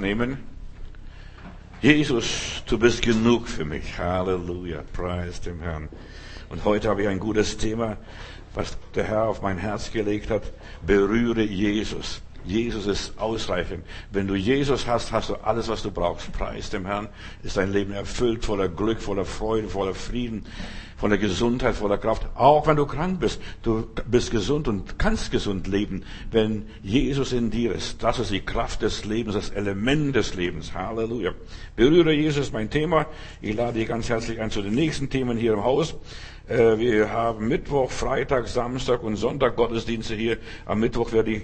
nehmen. Jesus, du bist genug für mich. Halleluja. Preis dem Herrn. Und heute habe ich ein gutes Thema, was der Herr auf mein Herz gelegt hat. Berühre Jesus. Jesus ist ausreichend. Wenn du Jesus hast, hast du alles, was du brauchst. Preis dem Herrn. Ist dein Leben erfüllt, voller Glück, voller Freude, voller Frieden, voller Gesundheit, voller Kraft. Auch wenn du krank bist. Du bist gesund und kannst gesund leben, wenn Jesus in dir ist. Das ist die Kraft des Lebens, das Element des Lebens. Halleluja. Berühre Jesus, mein Thema. Ich lade dich ganz herzlich ein zu den nächsten Themen hier im Haus. Äh, wir haben Mittwoch, Freitag, Samstag und Sonntag Gottesdienste hier. Am Mittwoch werde ich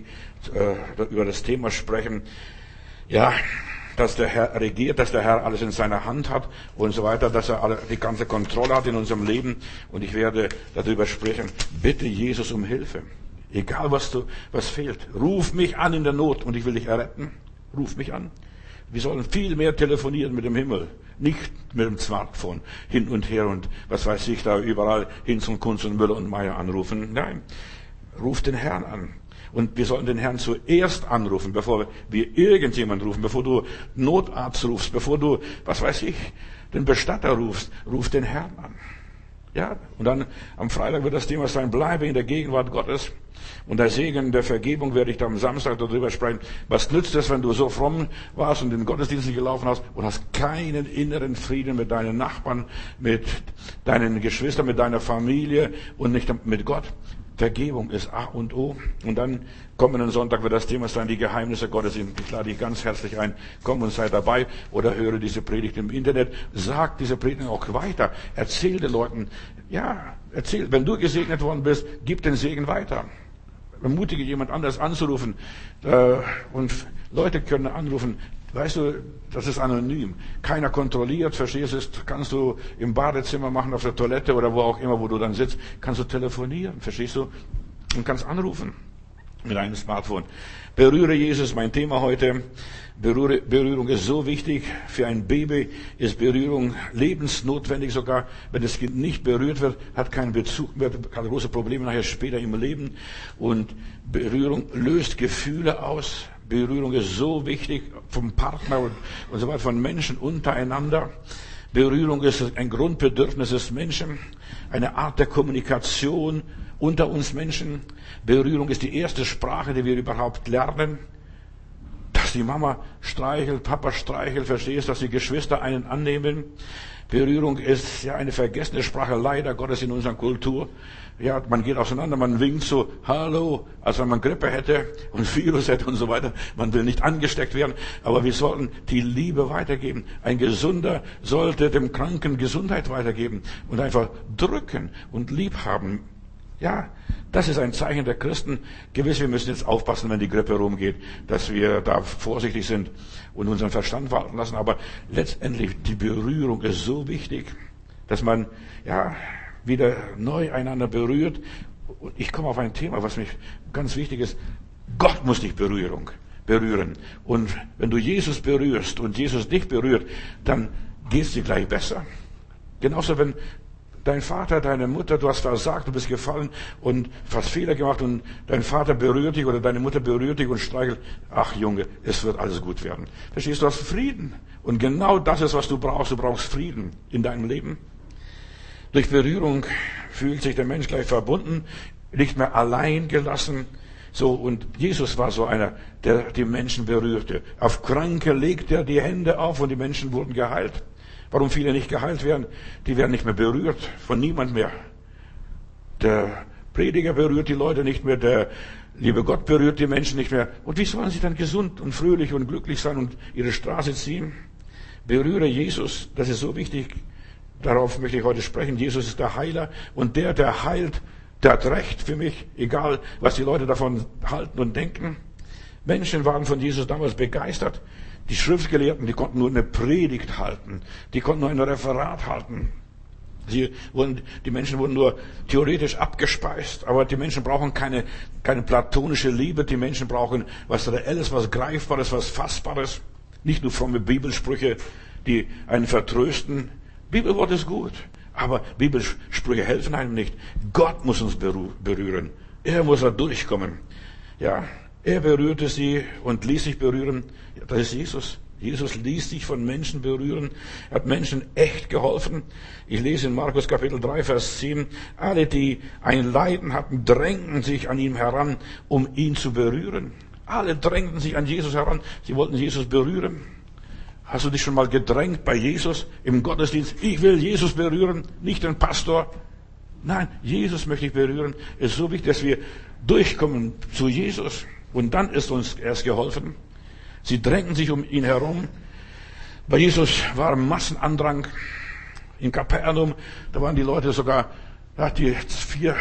äh, über das Thema sprechen. Ja, dass der Herr regiert, dass der Herr alles in seiner Hand hat und so weiter, dass er alle, die ganze Kontrolle hat in unserem Leben. Und ich werde darüber sprechen. Bitte Jesus um Hilfe. Egal was du, was fehlt. Ruf mich an in der Not und ich will dich erretten. Ruf mich an. Wir sollen viel mehr telefonieren mit dem Himmel, nicht mit dem Smartphone hin und her und was weiß ich da überall Hinz und Kunz und Müller und Meier anrufen. Nein, ruf den Herrn an. Und wir sollten den Herrn zuerst anrufen, bevor wir irgendjemand rufen, bevor du Notarzt rufst, bevor du, was weiß ich, den Bestatter rufst, ruf den Herrn an. Ja, und dann am Freitag wird das Thema sein, bleibe in der Gegenwart Gottes. Und der Segen der Vergebung werde ich am Samstag darüber sprechen. Was nützt es, wenn du so fromm warst und in den Gottesdienst gelaufen hast und hast keinen inneren Frieden mit deinen Nachbarn, mit deinen Geschwistern, mit deiner Familie und nicht mit Gott? Vergebung ist A und O. Und dann kommenden Sonntag wird das Thema sein, die Geheimnisse Gottes. Ich lade dich ganz herzlich ein, komm und sei dabei oder höre diese Predigt im Internet. Sag diese Predigt auch weiter. Erzähl den Leuten, ja, erzähl, wenn du gesegnet worden bist, gib den Segen weiter. Ermutige jemand anders anzurufen. Äh, und Leute können anrufen, Weißt du, das ist anonym. Keiner kontrolliert, verstehst du, kannst du im Badezimmer machen, auf der Toilette oder wo auch immer, wo du dann sitzt, kannst du telefonieren, verstehst du? Und kannst anrufen mit einem Smartphone. Berühre Jesus, mein Thema heute. Berühre, Berührung ist so wichtig. Für ein Baby ist Berührung lebensnotwendig sogar. Wenn das Kind nicht berührt wird, hat keinen Bezug mehr, hat große Probleme nachher später im Leben. Und Berührung löst Gefühle aus. Berührung ist so wichtig vom Partner und, und so weiter, von Menschen untereinander. Berührung ist ein Grundbedürfnis des Menschen, eine Art der Kommunikation unter uns Menschen. Berührung ist die erste Sprache, die wir überhaupt lernen. Dass die Mama streichelt, Papa streichelt, verstehst, dass die Geschwister einen annehmen. Berührung ist ja eine vergessene Sprache, leider Gottes in unserer Kultur. Ja, man geht auseinander, man winkt so, hallo, als wenn man Grippe hätte und Virus hätte und so weiter. Man will nicht angesteckt werden, aber wir sollten die Liebe weitergeben. Ein Gesunder sollte dem Kranken Gesundheit weitergeben und einfach drücken und lieb haben. Ja, das ist ein Zeichen der Christen. Gewiss, wir müssen jetzt aufpassen, wenn die Grippe rumgeht, dass wir da vorsichtig sind und unseren Verstand walten lassen. Aber letztendlich, die Berührung ist so wichtig, dass man, ja, wieder neu einander berührt. Und ich komme auf ein Thema, was mich ganz wichtig ist. Gott muss dich Berührung, berühren. Und wenn du Jesus berührst und Jesus dich berührt, dann geht es dir gleich besser. Genauso wenn dein Vater, deine Mutter, du hast versagt, du bist gefallen und hast Fehler gemacht und dein Vater berührt dich oder deine Mutter berührt dich und streichelt. Ach Junge, es wird alles gut werden. Verstehst du, du hast Frieden. Und genau das ist, was du brauchst. Du brauchst Frieden in deinem Leben. Durch Berührung fühlt sich der Mensch gleich verbunden, nicht mehr allein gelassen. So, und Jesus war so einer, der die Menschen berührte. Auf Kranke legte er die Hände auf und die Menschen wurden geheilt. Warum viele nicht geheilt werden? Die werden nicht mehr berührt von niemand mehr. Der Prediger berührt die Leute nicht mehr, der liebe Gott berührt die Menschen nicht mehr. Und wie sollen sie dann gesund und fröhlich und glücklich sein und ihre Straße ziehen? Berühre Jesus, das ist so wichtig. Darauf möchte ich heute sprechen. Jesus ist der Heiler und der, der heilt, der hat Recht für mich, egal was die Leute davon halten und denken. Menschen waren von Jesus damals begeistert. Die Schriftgelehrten, die konnten nur eine Predigt halten, die konnten nur ein Referat halten. Sie wurden, die Menschen wurden nur theoretisch abgespeist, aber die Menschen brauchen keine, keine platonische Liebe, die Menschen brauchen was Reelles, was Greifbares, was Fassbares. Nicht nur fromme Bibelsprüche, die einen vertrösten, Bibelwort ist gut, aber Bibelsprüche helfen einem nicht. Gott muss uns berühren. Er muss da durchkommen. Ja, er berührte sie und ließ sich berühren. Das ist Jesus. Jesus ließ sich von Menschen berühren, hat Menschen echt geholfen. Ich lese in Markus Kapitel 3, Vers 7, alle, die ein Leiden hatten, drängten sich an ihm heran, um ihn zu berühren. Alle drängten sich an Jesus heran, sie wollten Jesus berühren. Hast du dich schon mal gedrängt bei Jesus im Gottesdienst? Ich will Jesus berühren, nicht den Pastor. Nein, Jesus möchte ich berühren. Es ist so wichtig, dass wir durchkommen zu Jesus. Und dann ist uns erst geholfen. Sie drängten sich um ihn herum. Bei Jesus war Massenandrang. In Kapernaum, da waren die Leute sogar, ja, die vier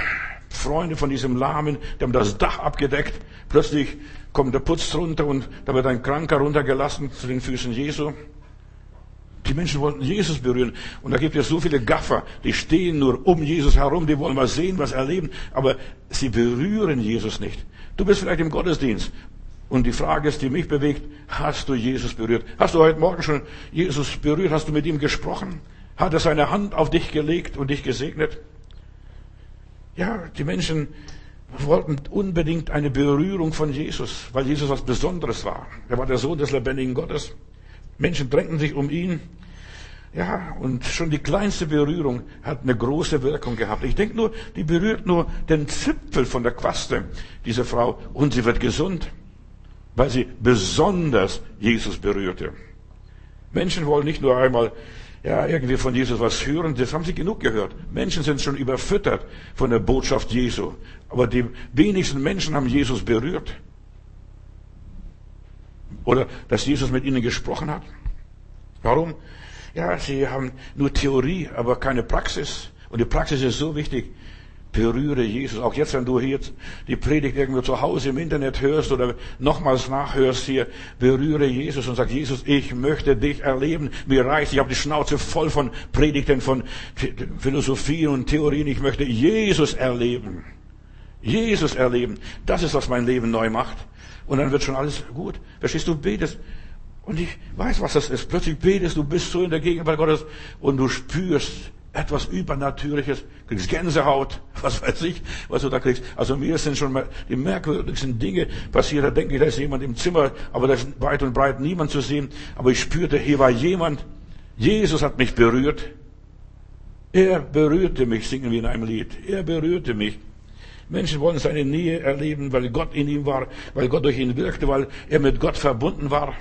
Freunde von diesem Lahmen, die haben das Dach abgedeckt. Plötzlich kommt der Putz runter und da wird ein Kranker runtergelassen zu den Füßen Jesu. Die Menschen wollten Jesus berühren. Und da gibt es so viele Gaffer, die stehen nur um Jesus herum, die wollen was sehen, was erleben, aber sie berühren Jesus nicht. Du bist vielleicht im Gottesdienst und die Frage ist, die mich bewegt, hast du Jesus berührt? Hast du heute Morgen schon Jesus berührt? Hast du mit ihm gesprochen? Hat er seine Hand auf dich gelegt und dich gesegnet? Ja, die Menschen wollten unbedingt eine Berührung von Jesus, weil Jesus was Besonderes war. Er war der Sohn des lebendigen Gottes. Menschen drängten sich um ihn. Ja, und schon die kleinste Berührung hat eine große Wirkung gehabt. Ich denke nur, die berührt nur den Zipfel von der Quaste, diese Frau, und sie wird gesund weil sie besonders Jesus berührte. Menschen wollen nicht nur einmal ja, irgendwie von Jesus was hören, das haben sie genug gehört. Menschen sind schon überfüttert von der Botschaft Jesu. Aber die wenigsten Menschen haben Jesus berührt. Oder dass Jesus mit ihnen gesprochen hat. Warum? Ja, sie haben nur Theorie, aber keine Praxis. Und die Praxis ist so wichtig. Berühre Jesus. Auch jetzt, wenn du hier die Predigt irgendwo zu Hause im Internet hörst oder nochmals nachhörst hier, berühre Jesus und sag, Jesus, ich möchte dich erleben. Mir reicht, ich habe die Schnauze voll von Predigten, von Philosophien und Theorien. Ich möchte Jesus erleben. Jesus erleben. Das ist, was mein Leben neu macht. Und dann wird schon alles gut. Verstehst du, betest. Und ich weiß, was das ist. Plötzlich betest du, bist so in der Gegenwart Gottes und du spürst, etwas Übernatürliches, kriegst Gänsehaut, was weiß ich, was du da kriegst. Also mir sind schon mal die merkwürdigsten Dinge passiert. Da denke ich, da ist jemand im Zimmer, aber da ist weit und breit niemand zu sehen. Aber ich spürte, hier war jemand. Jesus hat mich berührt. Er berührte mich, singen wir in einem Lied. Er berührte mich. Menschen wollen seine Nähe erleben, weil Gott in ihm war, weil Gott durch ihn wirkte, weil er mit Gott verbunden war.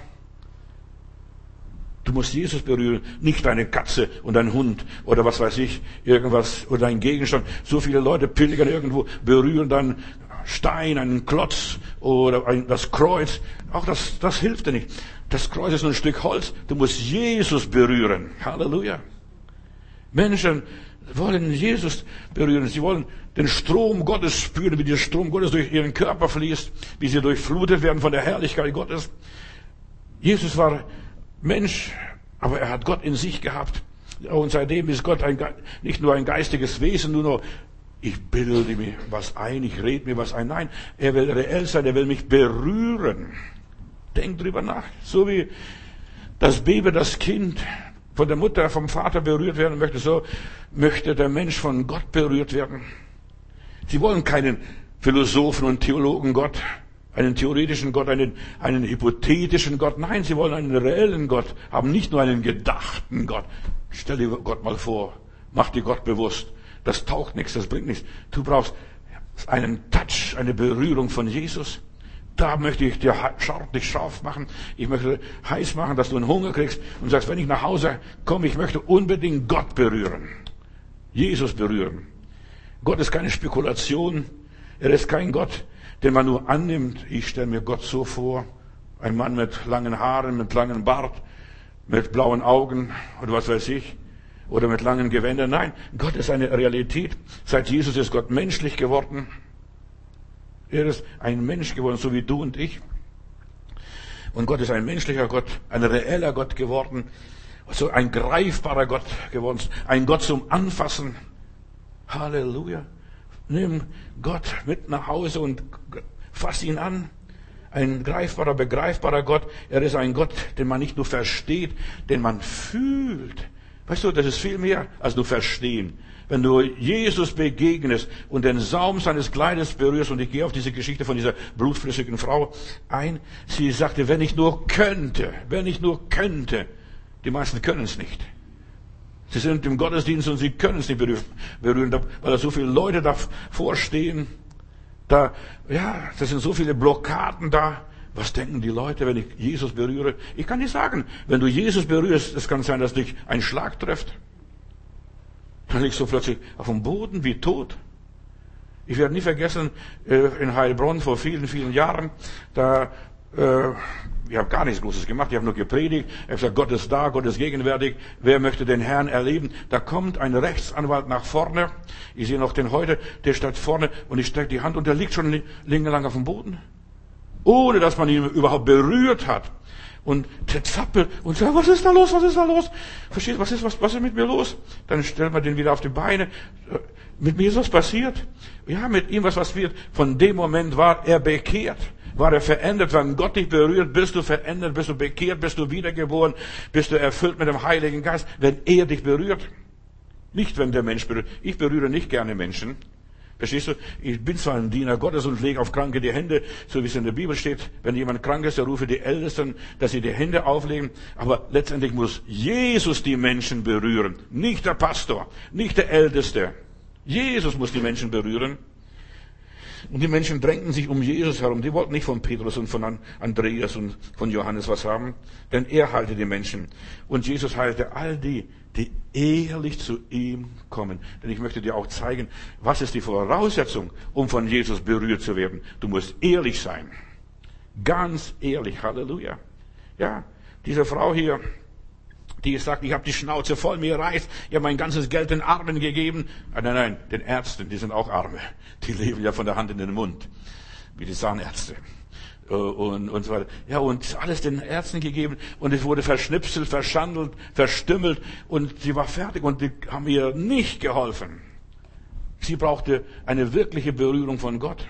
Du musst Jesus berühren, nicht deine Katze und dein Hund oder was weiß ich, irgendwas oder ein Gegenstand. So viele Leute pilgern irgendwo, berühren dann Stein, einen Klotz oder ein, das Kreuz. Auch das, das hilft dir nicht. Das Kreuz ist nur ein Stück Holz. Du musst Jesus berühren. Halleluja. Menschen wollen Jesus berühren. Sie wollen den Strom Gottes spüren, wie der Strom Gottes durch ihren Körper fließt, wie sie durchflutet werden von der Herrlichkeit Gottes. Jesus war Mensch, aber er hat Gott in sich gehabt. Und seitdem ist Gott ein, nicht nur ein geistiges Wesen, nur noch, ich bilde mir was ein, ich rede mir was ein. Nein, er will reell sein, er will mich berühren. Denk drüber nach. So wie das Baby, das Kind von der Mutter, vom Vater berührt werden möchte, so möchte der Mensch von Gott berührt werden. Sie wollen keinen Philosophen und Theologen Gott einen theoretischen Gott, einen, einen hypothetischen Gott. Nein, sie wollen einen reellen Gott haben, nicht nur einen gedachten Gott. Stell dir Gott mal vor. Mach dir Gott bewusst. Das taucht nichts, das bringt nichts. Du brauchst einen Touch, eine Berührung von Jesus. Da möchte ich dir scharf, dich scharf machen. Ich möchte heiß machen, dass du einen Hunger kriegst und sagst, wenn ich nach Hause komme, ich möchte unbedingt Gott berühren. Jesus berühren. Gott ist keine Spekulation. Er ist kein Gott, den man nur annimmt. Ich stelle mir Gott so vor, ein Mann mit langen Haaren, mit langem Bart, mit blauen Augen oder was weiß ich, oder mit langen Gewändern. Nein, Gott ist eine Realität. Seit Jesus ist Gott menschlich geworden. Er ist ein Mensch geworden, so wie du und ich. Und Gott ist ein menschlicher Gott, ein reeller Gott geworden, so ein greifbarer Gott geworden, ein Gott zum Anfassen. Halleluja. Nimm Gott mit nach Hause und fass ihn an. Ein greifbarer, begreifbarer Gott. Er ist ein Gott, den man nicht nur versteht, den man fühlt. Weißt du, das ist viel mehr als nur verstehen. Wenn du Jesus begegnest und den Saum seines Kleides berührst, und ich gehe auf diese Geschichte von dieser blutflüssigen Frau ein, sie sagte, wenn ich nur könnte, wenn ich nur könnte. Die meisten können es nicht. Sie sind im Gottesdienst und sie können es nicht berühren, weil da so viele Leute davor stehen. Da, ja, das sind so viele Blockaden da. Was denken die Leute, wenn ich Jesus berühre? Ich kann nicht sagen, wenn du Jesus berührst, es kann sein, dass dich ein Schlag trifft. Dann liegst du plötzlich auf dem Boden wie tot. Ich werde nie vergessen, äh, in Heilbronn vor vielen, vielen Jahren, da, äh, ich habe gar nichts Großes gemacht, ich habe nur gepredigt, ich habe gesagt, Gott ist da, Gott ist gegenwärtig, wer möchte den Herrn erleben? Da kommt ein Rechtsanwalt nach vorne, ich sehe noch den heute, der steht vorne und ich strecke die Hand und der liegt schon lang auf dem Boden. Ohne dass man ihn überhaupt berührt hat und zappelt und sagt, was ist da los, was ist da los? Verstehst du, was ist, was, was ist mit mir los? Dann stellt man den wieder auf die Beine. Mit mir ist was passiert. Ja, mit ihm was wird. Von dem Moment war er bekehrt. War er verändert. Wenn Gott dich berührt, bist du verändert, bist du bekehrt, bist du wiedergeboren, bist du erfüllt mit dem Heiligen Geist, wenn er dich berührt. Nicht, wenn der Mensch berührt. Ich berühre nicht gerne Menschen. Verstehst du? Ich bin zwar ein Diener Gottes und lege auf Kranke die Hände, so wie es in der Bibel steht. Wenn jemand krank ist, dann rufe die Ältesten, dass sie die Hände auflegen. Aber letztendlich muss Jesus die Menschen berühren. Nicht der Pastor, nicht der Älteste. Jesus muss die Menschen berühren. Und die Menschen drängten sich um Jesus herum. Die wollten nicht von Petrus und von Andreas und von Johannes was haben, denn er heilte die Menschen. Und Jesus heilte all die, die ehrlich zu ihm kommen. Denn ich möchte dir auch zeigen, was ist die Voraussetzung, um von Jesus berührt zu werden. Du musst ehrlich sein. Ganz ehrlich. Halleluja. Ja, diese Frau hier, die sagt, ich habe die Schnauze voll, mir reißt, ich habe mein ganzes Geld den Armen gegeben. Ah, nein, nein, den Ärzten, die sind auch Arme. Die leben ja von der Hand in den Mund, wie die Zahnärzte. Äh, und, und so weiter. Ja, und alles den Ärzten gegeben und es wurde verschnipselt, verschandelt, verstümmelt und sie war fertig und die haben ihr nicht geholfen. Sie brauchte eine wirkliche Berührung von Gott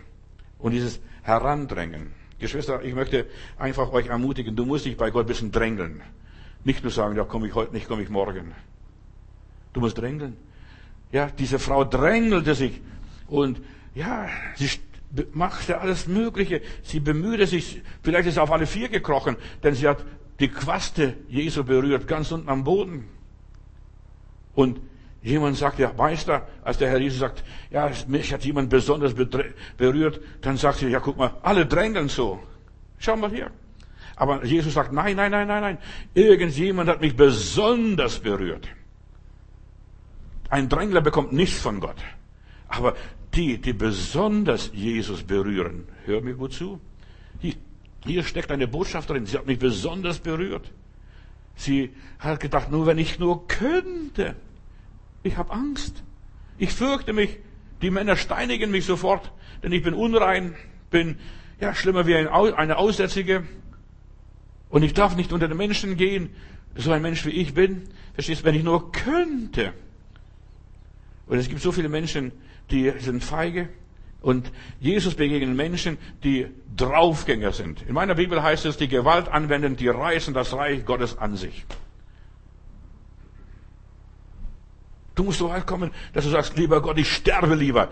und dieses Herandrängen. Geschwister, ich möchte einfach euch ermutigen, du musst dich bei Gott ein bisschen drängeln. Nicht nur sagen, ja, komme ich heute nicht, komme ich morgen. Du musst drängeln. Ja, diese Frau drängelte sich und ja, sie machte alles Mögliche. Sie bemühte sich, vielleicht ist sie auf alle vier gekrochen, denn sie hat die Quaste Jesu berührt, ganz unten am Boden. Und jemand sagt, ja, Meister, als der Herr Jesus sagt, ja, mich hat jemand besonders berührt, dann sagt sie, ja, guck mal, alle drängeln so. Schau mal hier. Aber Jesus sagt, nein, nein, nein, nein, nein. Irgendjemand hat mich besonders berührt. Ein Drängler bekommt nichts von Gott. Aber die, die besonders Jesus berühren, hör mir gut zu. Hier, hier steckt eine Botschaft drin. Sie hat mich besonders berührt. Sie hat gedacht, nur wenn ich nur könnte. Ich habe Angst. Ich fürchte mich. Die Männer steinigen mich sofort, denn ich bin unrein, bin ja schlimmer wie eine Aussätzige. Und ich darf nicht unter den Menschen gehen, so ein Mensch wie ich bin. Verstehst du, wenn ich nur könnte. Und es gibt so viele Menschen, die sind feige. Und Jesus begegnen Menschen, die Draufgänger sind. In meiner Bibel heißt es, die Gewalt anwenden, die reißen das Reich Gottes an sich. Du musst so weit kommen, dass du sagst, lieber Gott, ich sterbe lieber,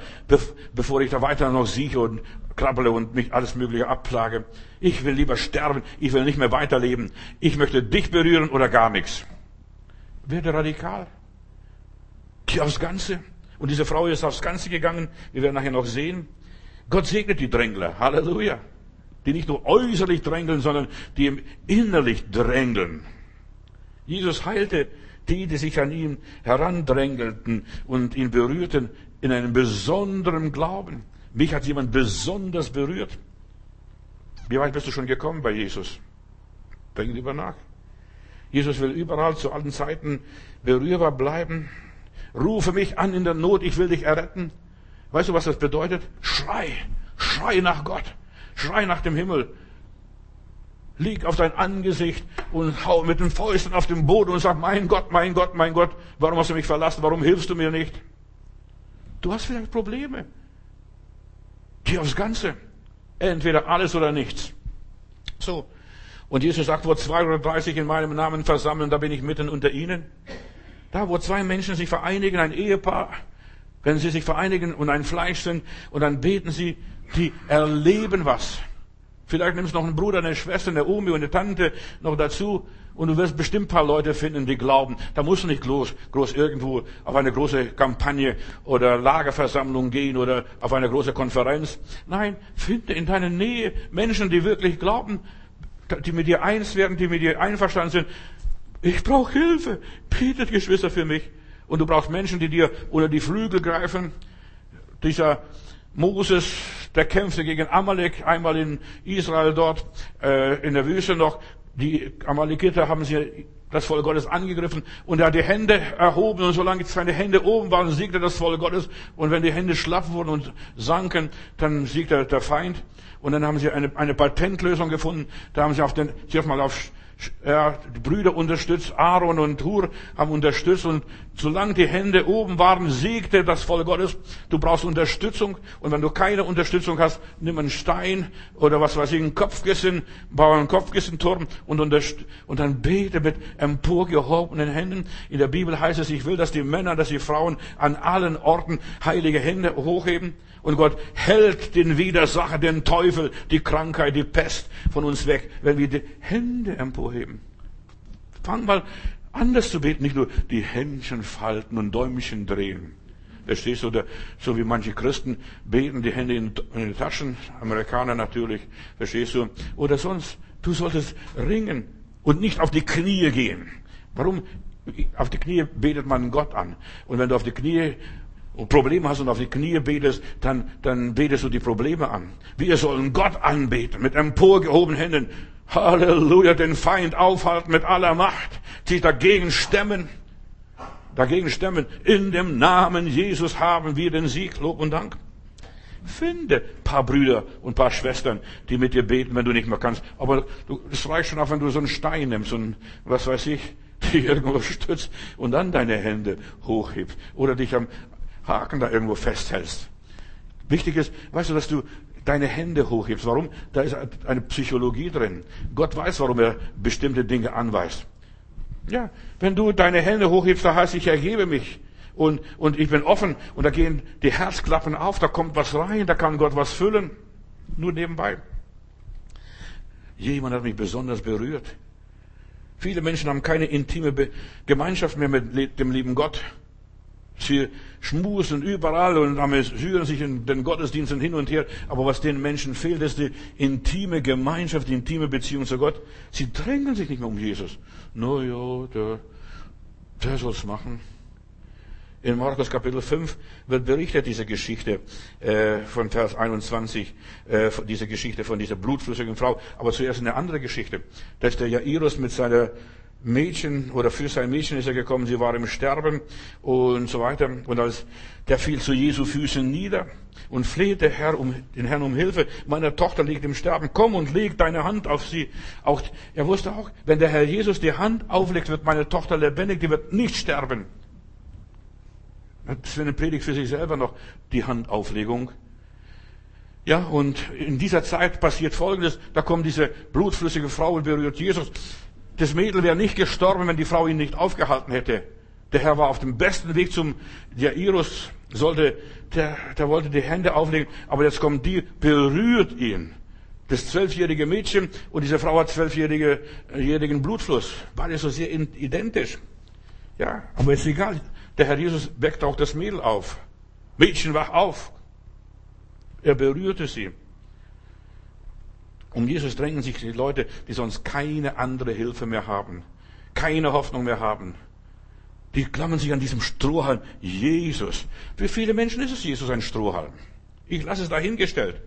bevor ich da weiter noch sieche und krabbele und mich alles Mögliche abplage. Ich will lieber sterben, ich will nicht mehr weiterleben. Ich möchte dich berühren oder gar nichts. Werde radikal. Geh aufs Ganze. Und diese Frau ist aufs Ganze gegangen. Wir werden nachher noch sehen. Gott segnet die Drängler. Halleluja. Die nicht nur äußerlich drängeln, sondern die innerlich drängeln. Jesus heilte die, die sich an ihn herandrängelten und ihn berührten, in einem besonderen Glauben. Mich hat jemand besonders berührt. Wie weit bist du schon gekommen bei Jesus? Denk lieber nach. Jesus will überall zu allen Zeiten berührbar bleiben. Rufe mich an in der Not, ich will dich erretten. Weißt du, was das bedeutet? Schrei, schrei nach Gott, schrei nach dem Himmel, lieg auf dein Angesicht und hau mit den Fäusten auf den Boden und sag, mein Gott, mein Gott, mein Gott, warum hast du mich verlassen? Warum hilfst du mir nicht? Du hast vielleicht Probleme. Geh aufs Ganze. Entweder alles oder nichts. So. Und Jesus sagt, wo zwei oder dreißig in meinem Namen versammeln, da bin ich mitten unter ihnen. Da, wo zwei Menschen sich vereinigen, ein Ehepaar, wenn sie sich vereinigen und ein Fleisch sind und dann beten sie, die erleben was. Vielleicht nimmst du noch einen Bruder, eine Schwester, eine Omi und eine Tante noch dazu und du wirst bestimmt ein paar Leute finden, die glauben. Da musst du nicht groß, groß irgendwo auf eine große Kampagne oder Lagerversammlung gehen oder auf eine große Konferenz. Nein, finde in deiner Nähe Menschen, die wirklich glauben, die mit dir eins werden, die mit dir einverstanden sind. Ich brauche Hilfe. Betet, Geschwister, für mich. Und du brauchst Menschen, die dir unter die Flügel greifen. Dieser Moses, der kämpfte gegen Amalek, einmal in Israel dort, äh, in der Wüste noch. Die Amalekiter haben sie das Volk Gottes angegriffen. Und er hat die Hände erhoben und solange seine Hände oben waren, siegte das Volk Gottes. Und wenn die Hände schlaff wurden und sanken, dann siegte der Feind. Und dann haben sie eine, eine Patentlösung gefunden, da haben sie auf den, zuerst mal auf ja, die Brüder unterstützt, Aaron und Hur haben unterstützt und solange die Hände oben waren, siegte das Volk Gottes. Du brauchst Unterstützung und wenn du keine Unterstützung hast, nimm einen Stein oder was weiß ich, einen Kopfkissen, baue einen Kopfkissenturm und, und dann bete mit emporgehobenen Händen. In der Bibel heißt es, ich will, dass die Männer, dass die Frauen an allen Orten heilige Hände hochheben. Und Gott hält den Widersacher, den Teufel, die Krankheit, die Pest von uns weg, wenn wir die Hände emporheben. Fang mal anders zu beten, nicht nur die Händchen falten und Däumchen drehen. Verstehst du? Oder so wie manche Christen beten, die Hände in, in die Taschen, Amerikaner natürlich, verstehst du? Oder sonst, du solltest ringen und nicht auf die Knie gehen. Warum? Auf die Knie betet man Gott an. Und wenn du auf die Knie Probleme hast und auf die Knie betest, dann, dann betest du die Probleme an. Wir sollen Gott anbeten mit emporgehobenen Händen. Halleluja, den Feind aufhalten mit aller Macht, sich dagegen stemmen, dagegen stemmen. In dem Namen Jesus haben wir den Sieg, Lob und Dank. Finde paar Brüder und paar Schwestern, die mit dir beten, wenn du nicht mehr kannst. Aber es reicht schon auch, wenn du so einen Stein nimmst und was weiß ich, dich irgendwo stützt und dann deine Hände hochhebst oder dich am, Haken da irgendwo festhältst. Wichtig ist, weißt du, dass du deine Hände hochhebst. Warum? Da ist eine Psychologie drin. Gott weiß, warum er bestimmte Dinge anweist. Ja, wenn du deine Hände hochhebst, da heißt, ich ergebe mich. Und, und ich bin offen und da gehen die Herzklappen auf, da kommt was rein, da kann Gott was füllen. Nur nebenbei. Jemand hat mich besonders berührt. Viele Menschen haben keine intime Gemeinschaft mehr mit dem lieben Gott. Sie schmusen überall und amüsieren sich in den Gottesdiensten hin und her. Aber was den Menschen fehlt, ist die intime Gemeinschaft, die intime Beziehung zu Gott. Sie drängen sich nicht mehr um Jesus. No, ja, der, der soll's machen. In Markus Kapitel 5 wird berichtet diese Geschichte äh, von Vers 21, äh, diese Geschichte von dieser blutflüssigen Frau. Aber zuerst eine andere Geschichte. Da ist der Jairus mit seiner Mädchen oder für sein Mädchen ist er gekommen, sie war im Sterben und so weiter. Und als der fiel zu Jesu Füßen nieder und flehte Herr um, den Herrn um Hilfe. Meine Tochter liegt im Sterben. Komm und leg deine Hand auf sie. Auch, er wusste auch, wenn der Herr Jesus die Hand auflegt, wird meine Tochter lebendig, die wird nicht sterben. Das wäre eine Predigt für sich selber noch, die Handauflegung. Ja, und in dieser Zeit passiert Folgendes. Da kommt diese blutflüssige Frau und berührt Jesus. Das Mädel wäre nicht gestorben, wenn die Frau ihn nicht aufgehalten hätte. Der Herr war auf dem besten Weg zum Jairus, sollte, der, der wollte die Hände auflegen, aber jetzt kommt die, berührt ihn. Das zwölfjährige Mädchen und diese Frau hat zwölfjährigen Blutfluss. Beide so sehr identisch. Ja, aber ist egal. Der Herr Jesus weckt auch das Mädel auf. Mädchen, wach auf. Er berührte sie. Um Jesus drängen sich die Leute, die sonst keine andere Hilfe mehr haben, keine Hoffnung mehr haben. Die klammern sich an diesem Strohhalm. Jesus. Für viele Menschen ist es Jesus ein Strohhalm. Ich lasse es dahingestellt.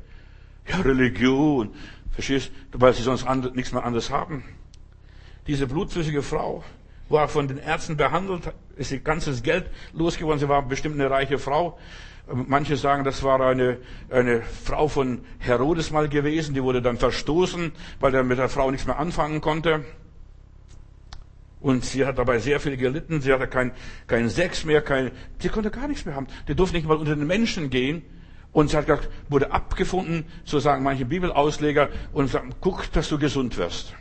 Ja, Religion. Verstehst du, weil sie sonst nichts mehr anderes haben. Diese blutflüssige Frau war von den Ärzten behandelt, ist ihr ganzes Geld losgeworden. Sie war bestimmt eine reiche Frau. Manche sagen, das war eine, eine Frau von Herodes mal gewesen, die wurde dann verstoßen, weil er mit der Frau nichts mehr anfangen konnte. Und sie hat dabei sehr viel gelitten. Sie hatte kein, kein Sex mehr, kein, sie konnte gar nichts mehr haben. Die durfte nicht mal unter den Menschen gehen. Und sie hat gesagt, wurde abgefunden, so sagen manche Bibelausleger, und sagen, guck, dass du gesund wirst.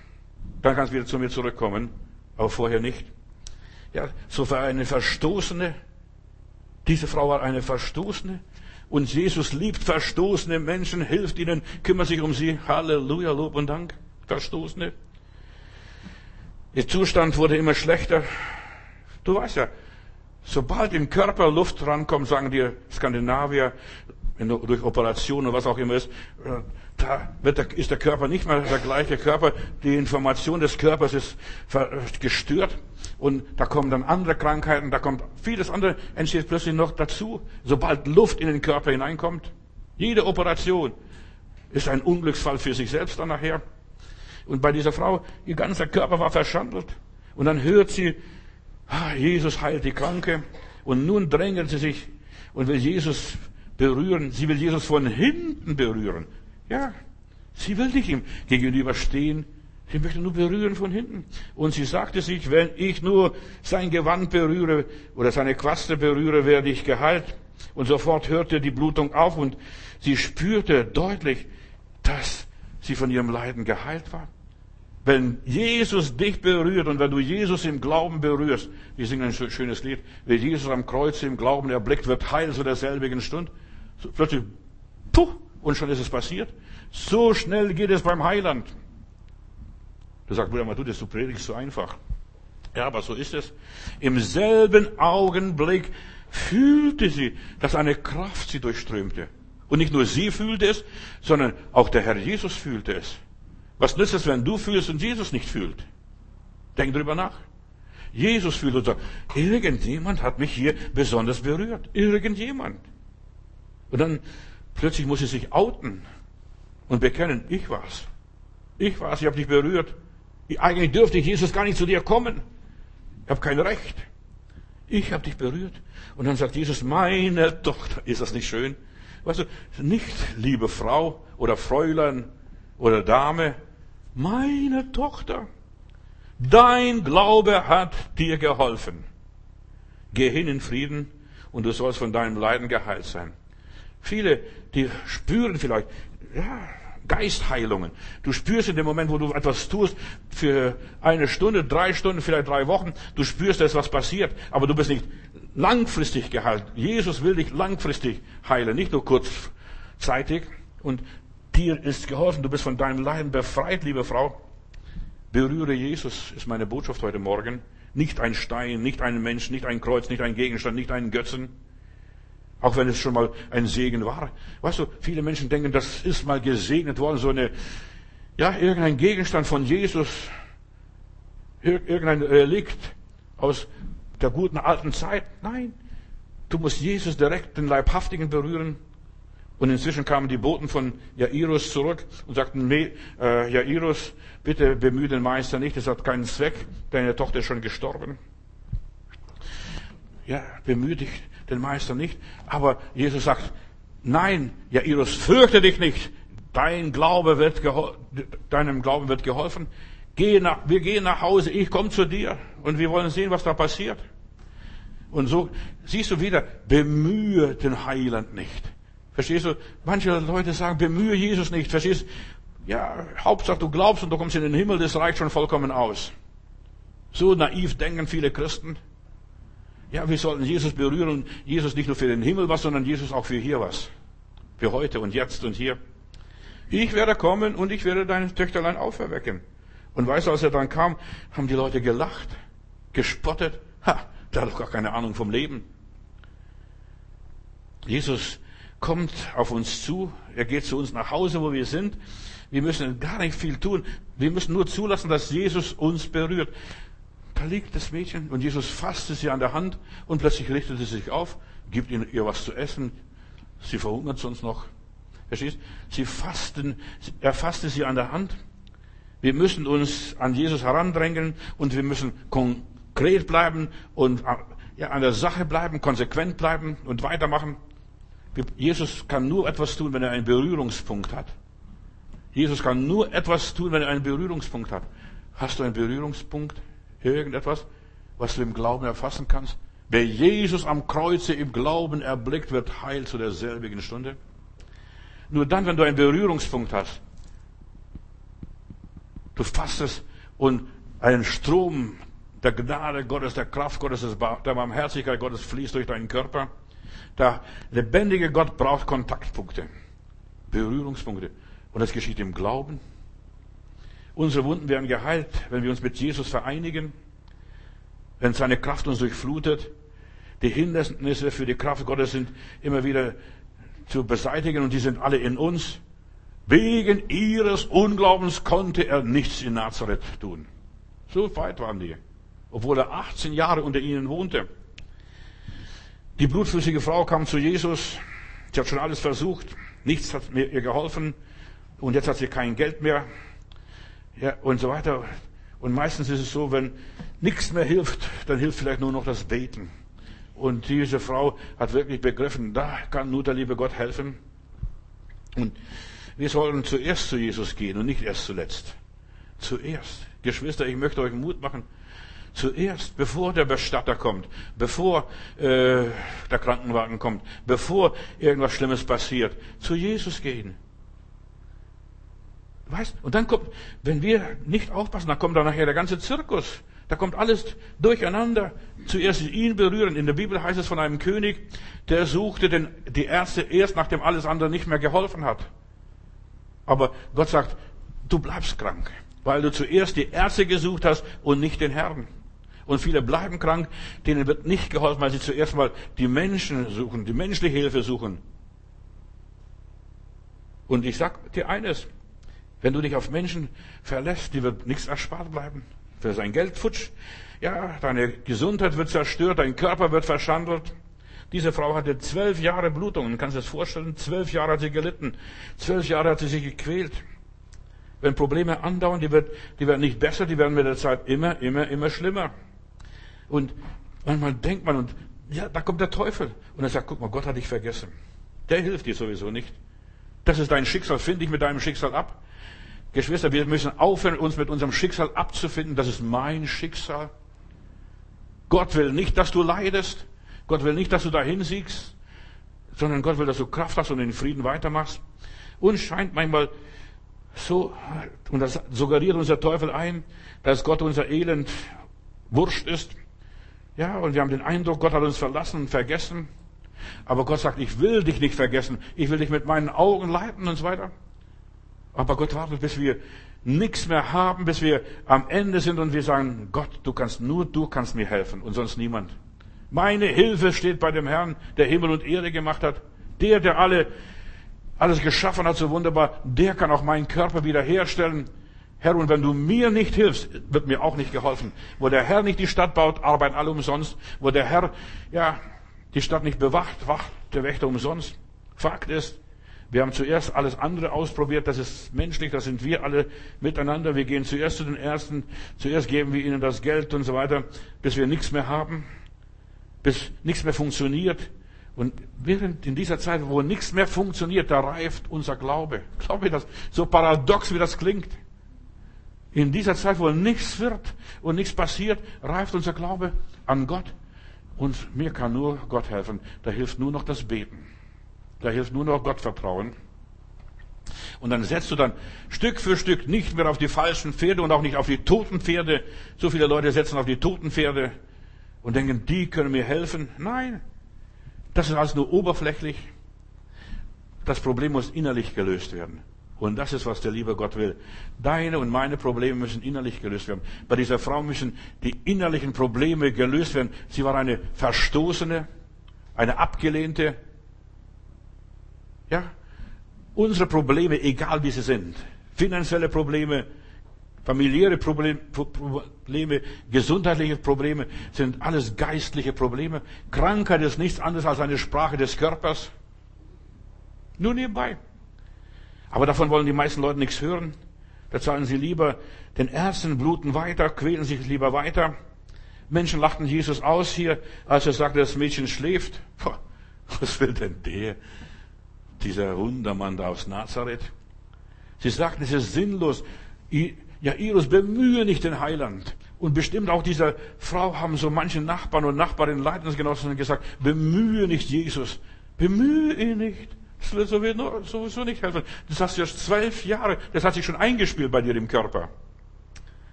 Dann kannst du wieder zu mir zurückkommen. Aber vorher nicht. Ja, so war eine Verstoßene. Diese Frau war eine Verstoßene. Und Jesus liebt verstoßene Menschen, hilft ihnen, kümmert sich um sie. Halleluja, Lob und Dank. Verstoßene. Ihr Zustand wurde immer schlechter. Du weißt ja, sobald im Körper Luft rankommt, sagen die Skandinavier, durch Operationen oder was auch immer ist, äh, da der, ist der Körper nicht mehr der gleiche Körper. Die Information des Körpers ist gestört. Und da kommen dann andere Krankheiten, da kommt vieles andere, entsteht plötzlich noch dazu, sobald Luft in den Körper hineinkommt. Jede Operation ist ein Unglücksfall für sich selbst dann nachher. Und bei dieser Frau, ihr ganzer Körper war verschandelt. Und dann hört sie, ah, Jesus heilt die Kranke. Und nun drängelt sie sich und will Jesus berühren. Sie will Jesus von hinten berühren. Ja, sie will nicht ihm gegenüberstehen. Sie möchte nur berühren von hinten. Und sie sagte sich, wenn ich nur sein Gewand berühre oder seine Quaste berühre, werde ich geheilt. Und sofort hörte die Blutung auf und sie spürte deutlich, dass sie von ihrem Leiden geheilt war. Wenn Jesus dich berührt und wenn du Jesus im Glauben berührst, wir singen ein schönes Lied, wer Jesus am Kreuz im Glauben erblickt, wird heil zu derselbigen Stunde. So plötzlich, puh, und schon ist es passiert. So schnell geht es beim Heiland. Du sagst, Bruder, du, das du predigst so einfach. Ja, aber so ist es. Im selben Augenblick fühlte sie, dass eine Kraft sie durchströmte. Und nicht nur sie fühlte es, sondern auch der Herr Jesus fühlte es. Was nützt es, wenn du fühlst und Jesus nicht fühlt? Denk drüber nach. Jesus fühlt und sagt, irgendjemand hat mich hier besonders berührt. Irgendjemand. Und dann plötzlich muss sie sich outen und bekennen, ich war's. Ich war's, ich habe dich berührt. Eigentlich dürfte Jesus gar nicht zu dir kommen. Ich habe kein Recht. Ich habe dich berührt. Und dann sagt Jesus, meine Tochter, ist das nicht schön? Weißt du, nicht liebe Frau oder Fräulein oder Dame, meine Tochter, dein Glaube hat dir geholfen. Geh hin in Frieden und du sollst von deinem Leiden geheilt sein. Viele, die spüren vielleicht, ja, Geistheilungen. Du spürst in dem Moment, wo du etwas tust, für eine Stunde, drei Stunden, vielleicht drei Wochen, du spürst, dass was passiert, aber du bist nicht langfristig geheilt. Jesus will dich langfristig heilen, nicht nur kurzzeitig. Und dir ist geholfen, du bist von deinem Leiden befreit, liebe Frau. Berühre Jesus, ist meine Botschaft heute Morgen. Nicht ein Stein, nicht ein Mensch, nicht ein Kreuz, nicht ein Gegenstand, nicht einen Götzen. Auch wenn es schon mal ein Segen war. Weißt du, viele Menschen denken, das ist mal gesegnet worden, so eine, ja, irgendein Gegenstand von Jesus, irgendein Relikt aus der guten alten Zeit. Nein, du musst Jesus direkt den Leibhaftigen berühren. Und inzwischen kamen die Boten von Jairus zurück und sagten, nee, äh, Jairus, bitte bemühe den Meister nicht, das hat keinen Zweck, deine Tochter ist schon gestorben. Ja, bemühe dich den Meister nicht. Aber Jesus sagt, nein, Jairus, fürchte dich nicht. Dein Glaube wird deinem Glauben wird geholfen. Geh nach, wir gehen nach Hause, ich komme zu dir und wir wollen sehen, was da passiert. Und so siehst du wieder, bemühe den Heiland nicht. Verstehst du? Manche Leute sagen, bemühe Jesus nicht. Verstehst du? Ja, Hauptsache du glaubst und du kommst in den Himmel, das reicht schon vollkommen aus. So naiv denken viele Christen. Ja, wir sollten Jesus berühren. Jesus nicht nur für den Himmel was, sondern Jesus auch für hier was. Für heute und jetzt und hier. Ich werde kommen und ich werde deine Töchterlein auferwecken. Und weißt du, als er dann kam, haben die Leute gelacht, gespottet. Ha, der hat doch gar keine Ahnung vom Leben. Jesus kommt auf uns zu. Er geht zu uns nach Hause, wo wir sind. Wir müssen gar nicht viel tun. Wir müssen nur zulassen, dass Jesus uns berührt. Da liegt das Mädchen und Jesus fasste sie an der Hand und plötzlich richtete sie sich auf, gibt ihr was zu essen. Sie verhungert sonst noch. Verstehst? Sie fassten, er fasste sie an der Hand. Wir müssen uns an Jesus herandrängen und wir müssen konkret bleiben und ja, an der Sache bleiben, konsequent bleiben und weitermachen. Jesus kann nur etwas tun, wenn er einen Berührungspunkt hat. Jesus kann nur etwas tun, wenn er einen Berührungspunkt hat. Hast du einen Berührungspunkt? Irgendetwas, was du im Glauben erfassen kannst? Wer Jesus am Kreuze im Glauben erblickt, wird heil zu derselbigen Stunde. Nur dann, wenn du einen Berührungspunkt hast, du fasst es und ein Strom der Gnade Gottes, der Kraft Gottes, der Barmherzigkeit Gottes fließt durch deinen Körper. Der lebendige Gott braucht Kontaktpunkte, Berührungspunkte. Und das geschieht im Glauben. Unsere Wunden werden geheilt, wenn wir uns mit Jesus vereinigen, wenn seine Kraft uns durchflutet. Die Hindernisse für die Kraft Gottes sind immer wieder zu beseitigen und die sind alle in uns. Wegen ihres Unglaubens konnte er nichts in Nazareth tun. So weit waren die, obwohl er 18 Jahre unter ihnen wohnte. Die blutflüssige Frau kam zu Jesus. Sie hat schon alles versucht. Nichts hat mir ihr geholfen. Und jetzt hat sie kein Geld mehr. Ja, und so weiter. Und meistens ist es so, wenn nichts mehr hilft, dann hilft vielleicht nur noch das Beten. Und diese Frau hat wirklich begriffen, da kann nur der liebe Gott helfen. Und wir sollen zuerst zu Jesus gehen und nicht erst zuletzt. Zuerst. Geschwister, ich möchte euch Mut machen. Zuerst, bevor der Bestatter kommt, bevor äh, der Krankenwagen kommt, bevor irgendwas Schlimmes passiert, zu Jesus gehen. Weißt? Und dann kommt, wenn wir nicht aufpassen, dann kommt dann nachher der ganze Zirkus. Da kommt alles durcheinander. Zuerst ihn berühren. In der Bibel heißt es von einem König, der suchte den, die Ärzte erst, nachdem alles andere nicht mehr geholfen hat. Aber Gott sagt, du bleibst krank, weil du zuerst die Ärzte gesucht hast und nicht den Herrn. Und viele bleiben krank, denen wird nicht geholfen, weil sie zuerst mal die Menschen suchen, die menschliche Hilfe suchen. Und ich sag dir eines, wenn du dich auf Menschen verlässt, die wird nichts erspart bleiben. Für sein Geld futsch. Ja, deine Gesundheit wird zerstört, dein Körper wird verschandelt. Diese Frau hatte zwölf Jahre Blutungen. Kannst du dir das vorstellen? Zwölf Jahre hat sie gelitten. Zwölf Jahre hat sie sich gequält. Wenn Probleme andauern, die, wird, die werden nicht besser, die werden mit der Zeit immer, immer, immer schlimmer. Und manchmal denkt man, und ja, da kommt der Teufel. Und er sagt, guck mal, Gott hat dich vergessen. Der hilft dir sowieso nicht. Das ist dein Schicksal. Find dich mit deinem Schicksal ab. Geschwister, wir müssen aufhören, uns mit unserem Schicksal abzufinden. Das ist mein Schicksal. Gott will nicht, dass du leidest. Gott will nicht, dass du dahin siegst, sondern Gott will, dass du Kraft hast und in Frieden weitermachst. Uns scheint manchmal so, und das suggeriert unser Teufel ein, dass Gott unser Elend wurscht ist. Ja, und wir haben den Eindruck, Gott hat uns verlassen und vergessen. Aber Gott sagt, ich will dich nicht vergessen. Ich will dich mit meinen Augen leiten und so weiter. Aber Gott wartet, bis wir nichts mehr haben, bis wir am Ende sind und wir sagen, Gott, du kannst nur, du kannst mir helfen und sonst niemand. Meine Hilfe steht bei dem Herrn, der Himmel und Erde gemacht hat. Der, der alle, alles geschaffen hat, so wunderbar, der kann auch meinen Körper wiederherstellen. Herr, und wenn du mir nicht hilfst, wird mir auch nicht geholfen. Wo der Herr nicht die Stadt baut, arbeiten alle umsonst. Wo der Herr, ja, die Stadt nicht bewacht, wacht der Wächter umsonst. Fakt ist, wir haben zuerst alles andere ausprobiert, das ist menschlich, das sind wir alle miteinander. Wir gehen zuerst zu den Ersten, zuerst geben wir ihnen das Geld und so weiter, bis wir nichts mehr haben, bis nichts mehr funktioniert. Und während in dieser Zeit, wo nichts mehr funktioniert, da reift unser Glaube. Glaube ich das? So paradox, wie das klingt. In dieser Zeit, wo nichts wird und nichts passiert, reift unser Glaube an Gott. Und mir kann nur Gott helfen. Da hilft nur noch das Beten. Da hilft nur noch Gott vertrauen. Und dann setzt du dann Stück für Stück nicht mehr auf die falschen Pferde und auch nicht auf die toten Pferde. So viele Leute setzen auf die toten Pferde und denken, die können mir helfen. Nein, das ist alles nur oberflächlich. Das Problem muss innerlich gelöst werden. Und das ist, was der liebe Gott will. Deine und meine Probleme müssen innerlich gelöst werden. Bei dieser Frau müssen die innerlichen Probleme gelöst werden. Sie war eine Verstoßene, eine Abgelehnte, ja? Unsere Probleme, egal wie sie sind, finanzielle Probleme, familiäre Probleme, gesundheitliche Probleme, sind alles geistliche Probleme. Krankheit ist nichts anderes als eine Sprache des Körpers. Nur nebenbei. Aber davon wollen die meisten Leute nichts hören. Da zahlen sie lieber den Ärzten, bluten weiter, quälen sich lieber weiter. Menschen lachten Jesus aus hier, als er sagte, das Mädchen schläft. was will denn der? Dieser Wundermann da aus Nazareth. Sie sagten, es ist sinnlos. Jairus, bemühe nicht den Heiland. Und bestimmt auch dieser Frau haben so manche Nachbarn und Nachbarinnen, Leitungsgenossen gesagt, bemühe nicht Jesus. Bemühe ihn nicht. Das wird sowieso nicht helfen. Das hast du erst zwölf Jahre. Das hat sich schon eingespielt bei dir im Körper.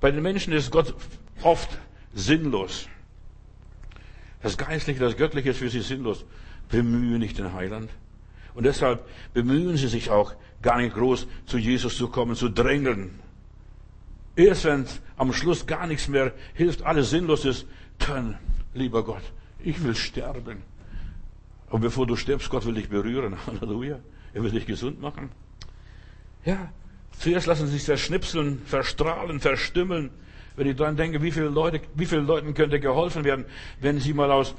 Bei den Menschen ist Gott oft sinnlos. Das Geistliche, das Göttliche ist für sie sinnlos. Bemühe nicht den Heiland. Und deshalb bemühen sie sich auch gar nicht groß zu Jesus zu kommen, zu drängeln. Erst wenn am Schluss gar nichts mehr hilft, alles sinnlos ist, dann, lieber Gott, ich will sterben. Und bevor du stirbst, Gott will dich berühren. Halleluja. Er will dich gesund machen. Ja, zuerst lassen sie sich zerschnipseln, verstrahlen, verstümmeln. Wenn ich daran denke, wie viele Leute, wie vielen Leuten könnte geholfen werden, wenn sie mal aus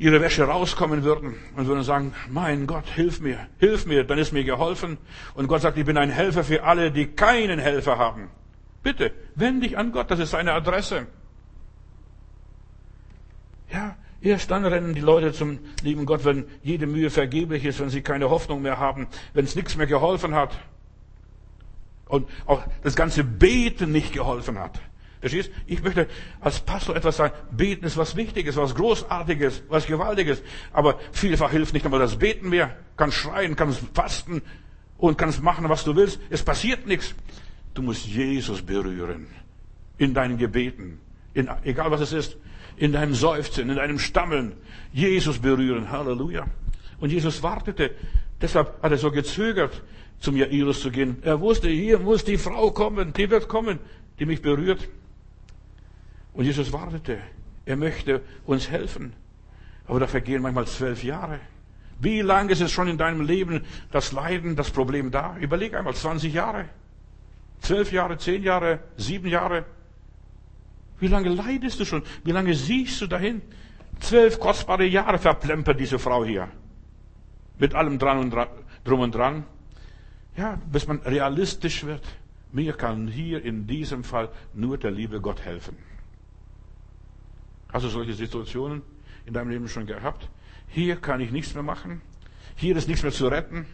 ihrer Wäsche rauskommen würden und würden sagen, mein Gott, hilf mir, hilf mir, dann ist mir geholfen. Und Gott sagt, ich bin ein Helfer für alle, die keinen Helfer haben. Bitte, wend dich an Gott, das ist seine Adresse. Ja, erst dann rennen die Leute zum lieben Gott, wenn jede Mühe vergeblich ist, wenn sie keine Hoffnung mehr haben, wenn es nichts mehr geholfen hat. Und auch das ganze Beten nicht geholfen hat. Verstehst? Ich möchte als Pastor etwas sagen. Beten ist was Wichtiges, was Großartiges, was Gewaltiges. Aber vielfach hilft nicht einmal das Beten mehr. Kannst schreien, kannst fasten und kannst machen, was du willst. Es passiert nichts. Du musst Jesus berühren. In deinen Gebeten. In, egal was es ist. In deinem Seufzen, in deinem Stammeln. Jesus berühren. Halleluja. Und Jesus wartete. Deshalb hat er so gezögert, zum Jairus zu gehen. Er wusste, hier muss die Frau kommen. Die wird kommen, die mich berührt. Und Jesus wartete. Er möchte uns helfen. Aber da vergehen manchmal zwölf Jahre. Wie lange ist es schon in deinem Leben das Leiden, das Problem da? Überleg einmal, 20 Jahre. Zwölf Jahre, zehn Jahre, sieben Jahre. Wie lange leidest du schon? Wie lange siehst du dahin? Zwölf kostbare Jahre verplempert diese Frau hier. Mit allem dran und dran, drum und dran. Ja, bis man realistisch wird. Mir kann hier in diesem Fall nur der liebe Gott helfen. Hast du solche Situationen in deinem Leben schon gehabt? Hier kann ich nichts mehr machen. Hier ist nichts mehr zu retten.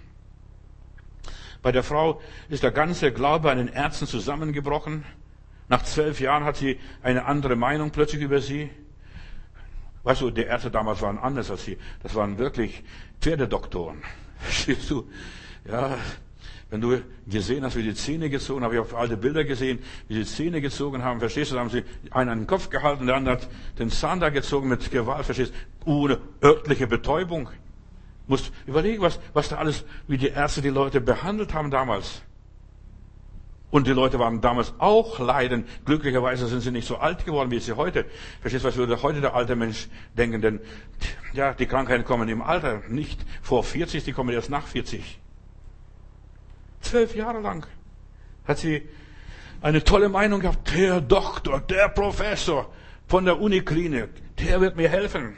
Bei der Frau ist der ganze Glaube an den Ärzten zusammengebrochen. Nach zwölf Jahren hat sie eine andere Meinung plötzlich über sie. Weißt du, die Ärzte damals waren anders als sie. Das waren wirklich Pferdedoktoren. Verstehst du? Ja, wenn du gesehen hast, wie die Zähne gezogen haben, habe ich auf alte Bilder gesehen, wie sie Zähne gezogen haben, verstehst du, da haben sie einen an den Kopf gehalten, der andere hat den Zahn da gezogen mit Gewalt, verstehst du, ohne örtliche Betäubung. Musst überlegen, was, was da alles, wie die Ärzte die Leute behandelt haben damals. Und die Leute waren damals auch leiden. Glücklicherweise sind sie nicht so alt geworden, wie sie heute. Verstehst du, was würde heute der alte Mensch denken? Denn, ja, die Krankheiten kommen im Alter, nicht vor 40, die kommen erst nach 40. Zwölf Jahre lang hat sie eine tolle Meinung gehabt. Der Doktor, der Professor von der Uniklinik, der wird mir helfen.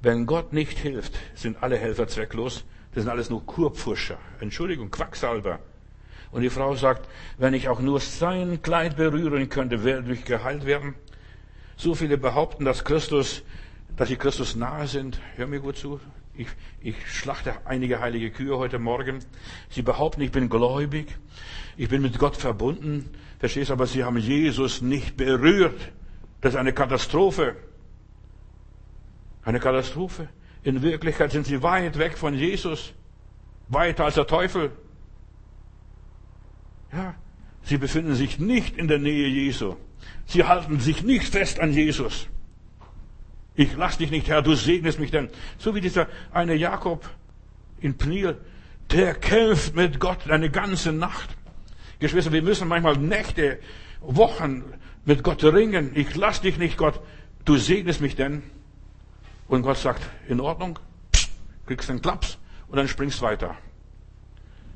Wenn Gott nicht hilft, sind alle Helfer zwecklos. Das sind alles nur Kurpfuscher. Entschuldigung, Quacksalber. Und die Frau sagt, wenn ich auch nur sein Kleid berühren könnte, werde ich geheilt werden. So viele behaupten, dass Christus, dass sie Christus nahe sind. Hör mir gut zu. Ich, ich schlachte einige heilige Kühe heute Morgen. Sie behaupten, ich bin gläubig, ich bin mit Gott verbunden. Verstehst aber sie haben Jesus nicht berührt. Das ist eine Katastrophe. Eine Katastrophe. In Wirklichkeit sind sie weit weg von Jesus. Weiter als der Teufel. Ja, sie befinden sich nicht in der Nähe Jesu. Sie halten sich nicht fest an Jesus. Ich lass dich nicht, Herr, du segnest mich denn. So wie dieser eine Jakob in Pniel, der kämpft mit Gott eine ganze Nacht. Geschwister, wir müssen manchmal Nächte, Wochen mit Gott ringen. Ich lass dich nicht, Gott, du segnest mich denn. Und Gott sagt, in Ordnung, pst, kriegst einen Klaps und dann springst weiter.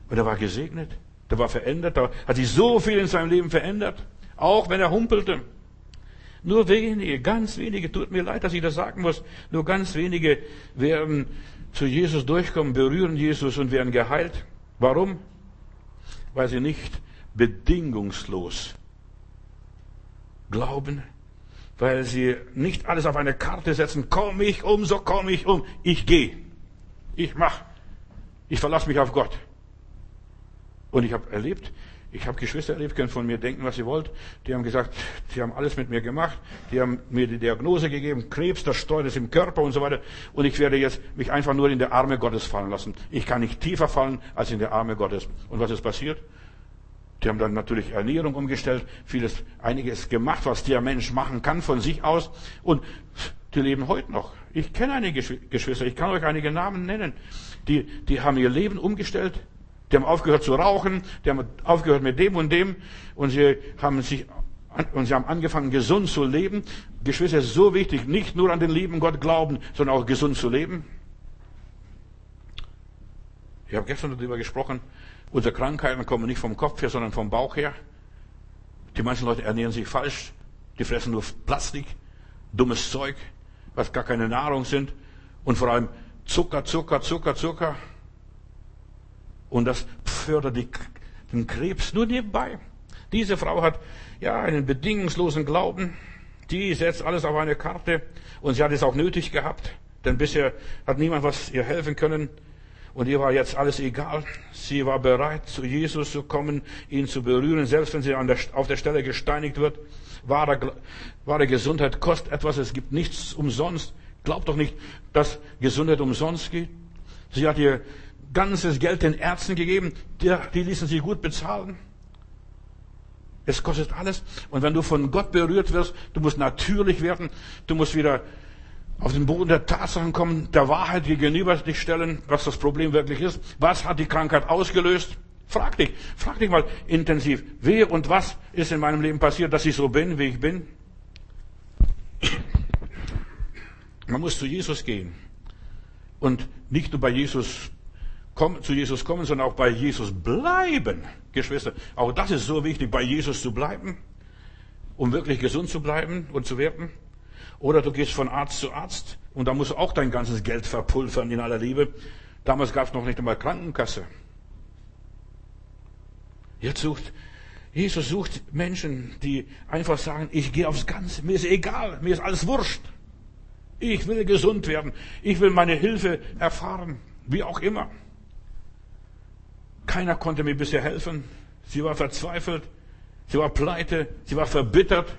Und er war gesegnet, der war verändert, da hat sich so viel in seinem Leben verändert, auch wenn er humpelte. Nur wenige, ganz wenige, tut mir leid, dass ich das sagen muss, nur ganz wenige werden zu Jesus durchkommen, berühren Jesus und werden geheilt. Warum? Weil sie nicht bedingungslos glauben, weil sie nicht alles auf eine Karte setzen, komm ich um, so komm ich um, ich gehe, ich mach, ich verlasse mich auf Gott. Und ich habe erlebt, ich habe Geschwister erlebt, können von mir denken, was sie wollt. Die haben gesagt, sie haben alles mit mir gemacht. Die haben mir die Diagnose gegeben, Krebs, das streut es im Körper und so weiter. Und ich werde jetzt mich einfach nur in die Arme Gottes fallen lassen. Ich kann nicht tiefer fallen als in die Arme Gottes. Und was ist passiert? Die haben dann natürlich Ernährung umgestellt, vieles, einiges gemacht, was der Mensch machen kann von sich aus. Und die leben heute noch. Ich kenne einige Geschwister, ich kann euch einige Namen nennen. Die, die haben ihr Leben umgestellt. Die haben aufgehört zu rauchen, die haben aufgehört mit dem und dem und sie haben sich und sie haben angefangen, gesund zu leben. Geschwister, es ist so wichtig, nicht nur an den lieben Gott glauben, sondern auch gesund zu leben. Ich habe gestern darüber gesprochen, unsere Krankheiten kommen nicht vom Kopf her, sondern vom Bauch her. Die meisten Leute ernähren sich falsch, die fressen nur Plastik, dummes Zeug, was gar keine Nahrung sind und vor allem Zucker, Zucker, Zucker, Zucker. Und das fördert die, den Krebs nur nebenbei. Diese Frau hat ja einen bedingungslosen Glauben. Die setzt alles auf eine Karte und sie hat es auch nötig gehabt, denn bisher hat niemand was ihr helfen können. Und ihr war jetzt alles egal. Sie war bereit, zu Jesus zu kommen, ihn zu berühren, selbst wenn sie der, auf der Stelle gesteinigt wird. Wahre, wahre Gesundheit kostet etwas, es gibt nichts umsonst. Glaubt doch nicht, dass Gesundheit umsonst geht. Sie hat ihr ganzes Geld den Ärzten gegeben, die, die ließen sie gut bezahlen. Es kostet alles. Und wenn du von Gott berührt wirst, du musst natürlich werden, du musst wieder auf den Boden der Tatsachen kommen, der Wahrheit gegenüber dich stellen, was das Problem wirklich ist. Was hat die Krankheit ausgelöst? Frag dich, frag dich mal intensiv, wer und was ist in meinem Leben passiert, dass ich so bin, wie ich bin? Man muss zu Jesus gehen und nicht nur bei Jesus kommen, zu Jesus kommen, sondern auch bei Jesus bleiben. Geschwister, auch das ist so wichtig, bei Jesus zu bleiben, um wirklich gesund zu bleiben und zu werden. Oder du gehst von Arzt zu Arzt und da musst du auch dein ganzes Geld verpulvern in aller Liebe. Damals gab es noch nicht einmal Krankenkasse. Jetzt sucht, Jesus sucht Menschen, die einfach sagen, ich gehe aufs Ganze, mir ist egal, mir ist alles wurscht. Ich will gesund werden, ich will meine Hilfe erfahren, wie auch immer. Keiner konnte mir bisher helfen. Sie war verzweifelt. Sie war pleite. Sie war verbittert.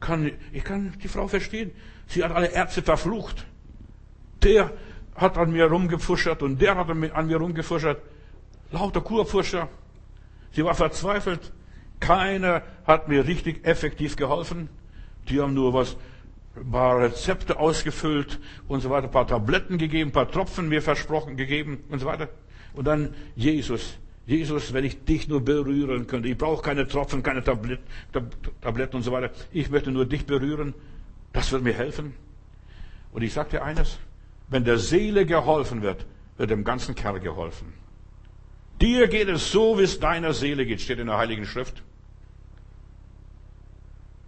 Kann, ich kann die Frau verstehen. Sie hat alle Ärzte verflucht. Der hat an mir rumgefuschert und der hat an mir rumgefuschert. Lauter Kurfuscher. Sie war verzweifelt. Keiner hat mir richtig effektiv geholfen. Die haben nur was, ein paar Rezepte ausgefüllt und so weiter, ein paar Tabletten gegeben, ein paar Tropfen mir versprochen gegeben und so weiter. Und dann Jesus. Jesus, wenn ich dich nur berühren könnte, ich brauche keine Tropfen, keine Tablet, Tabletten und so weiter. Ich möchte nur dich berühren. Das wird mir helfen. Und ich sage dir eines, wenn der Seele geholfen wird, wird dem ganzen Kerl geholfen. Dir geht es so, wie es deiner Seele geht, steht in der Heiligen Schrift.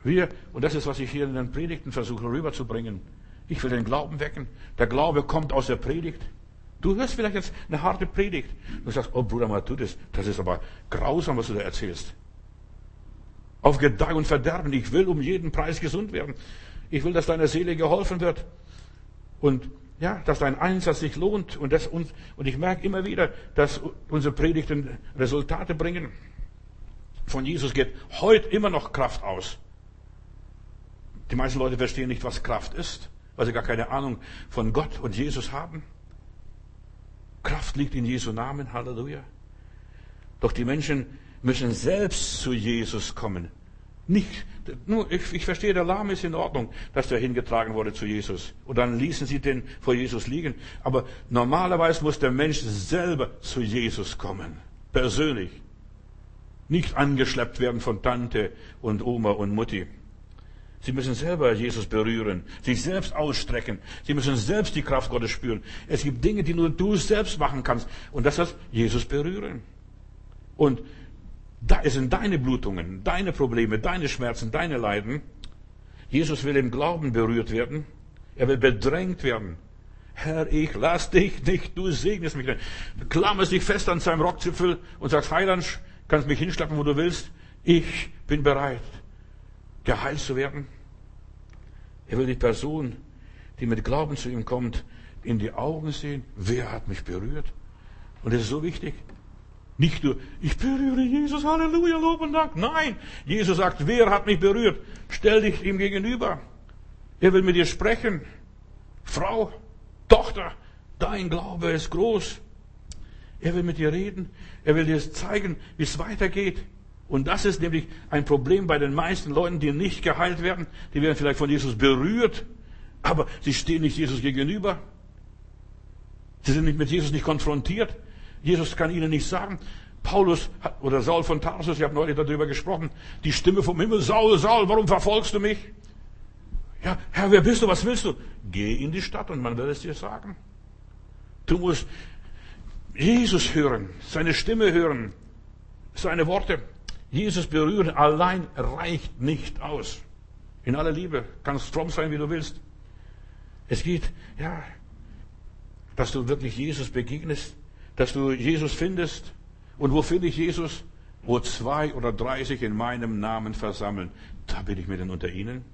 Wir, und das ist, was ich hier in den Predigten versuche rüberzubringen. Ich will den Glauben wecken. Der Glaube kommt aus der Predigt. Du hörst vielleicht jetzt eine harte Predigt. Du sagst, oh Bruder mal, tu das. Das ist aber grausam, was du da erzählst. Auf Gedeih und Verderben. Ich will um jeden Preis gesund werden. Ich will, dass deiner Seele geholfen wird. Und ja, dass dein Einsatz sich lohnt. Und, das, und, und ich merke immer wieder, dass unsere Predigten Resultate bringen. Von Jesus geht heute immer noch Kraft aus. Die meisten Leute verstehen nicht, was Kraft ist, weil sie gar keine Ahnung von Gott und Jesus haben. Kraft liegt in Jesu Namen, Halleluja. Doch die Menschen müssen selbst zu Jesus kommen. Nicht, nur, ich, ich verstehe, der Lahm ist in Ordnung, dass der hingetragen wurde zu Jesus. Und dann ließen sie den vor Jesus liegen. Aber normalerweise muss der Mensch selber zu Jesus kommen. Persönlich. Nicht angeschleppt werden von Tante und Oma und Mutti. Sie müssen selber Jesus berühren, sich selbst ausstrecken. Sie müssen selbst die Kraft Gottes spüren. Es gibt Dinge, die nur du selbst machen kannst. Und das heißt, Jesus berühren. Und da sind deine Blutungen, deine Probleme, deine Schmerzen, deine Leiden. Jesus will im Glauben berührt werden. Er will bedrängt werden. Herr, ich lass dich nicht, du segnest mich nicht. Klammerst dich fest an seinem Rockzipfel und sagst, Heiland, kannst mich hinschleppen, wo du willst. Ich bin bereit geheilt zu werden. Er will die Person, die mit Glauben zu ihm kommt, in die Augen sehen. Wer hat mich berührt? Und das ist so wichtig. Nicht nur, ich berühre Jesus, Halleluja, Lob und Dank. Nein, Jesus sagt, wer hat mich berührt? Stell dich ihm gegenüber. Er will mit dir sprechen. Frau, Tochter, dein Glaube ist groß. Er will mit dir reden. Er will dir zeigen, wie es weitergeht. Und das ist nämlich ein Problem bei den meisten Leuten, die nicht geheilt werden. Die werden vielleicht von Jesus berührt, aber sie stehen nicht Jesus gegenüber. Sie sind mit Jesus nicht konfrontiert. Jesus kann ihnen nicht sagen. Paulus oder Saul von Tarsus, ich habe neulich darüber gesprochen, die Stimme vom Himmel, Saul, Saul, warum verfolgst du mich? Ja, Herr, wer bist du, was willst du? Geh in die Stadt und man wird es dir sagen. Du musst Jesus hören, seine Stimme hören, seine Worte. Jesus berühren allein reicht nicht aus. In aller Liebe, kannst fromm sein, wie du willst. Es geht, ja, dass du wirklich Jesus begegnest, dass du Jesus findest. Und wo finde ich Jesus? Wo zwei oder drei sich in meinem Namen versammeln, da bin ich mit denn unter ihnen.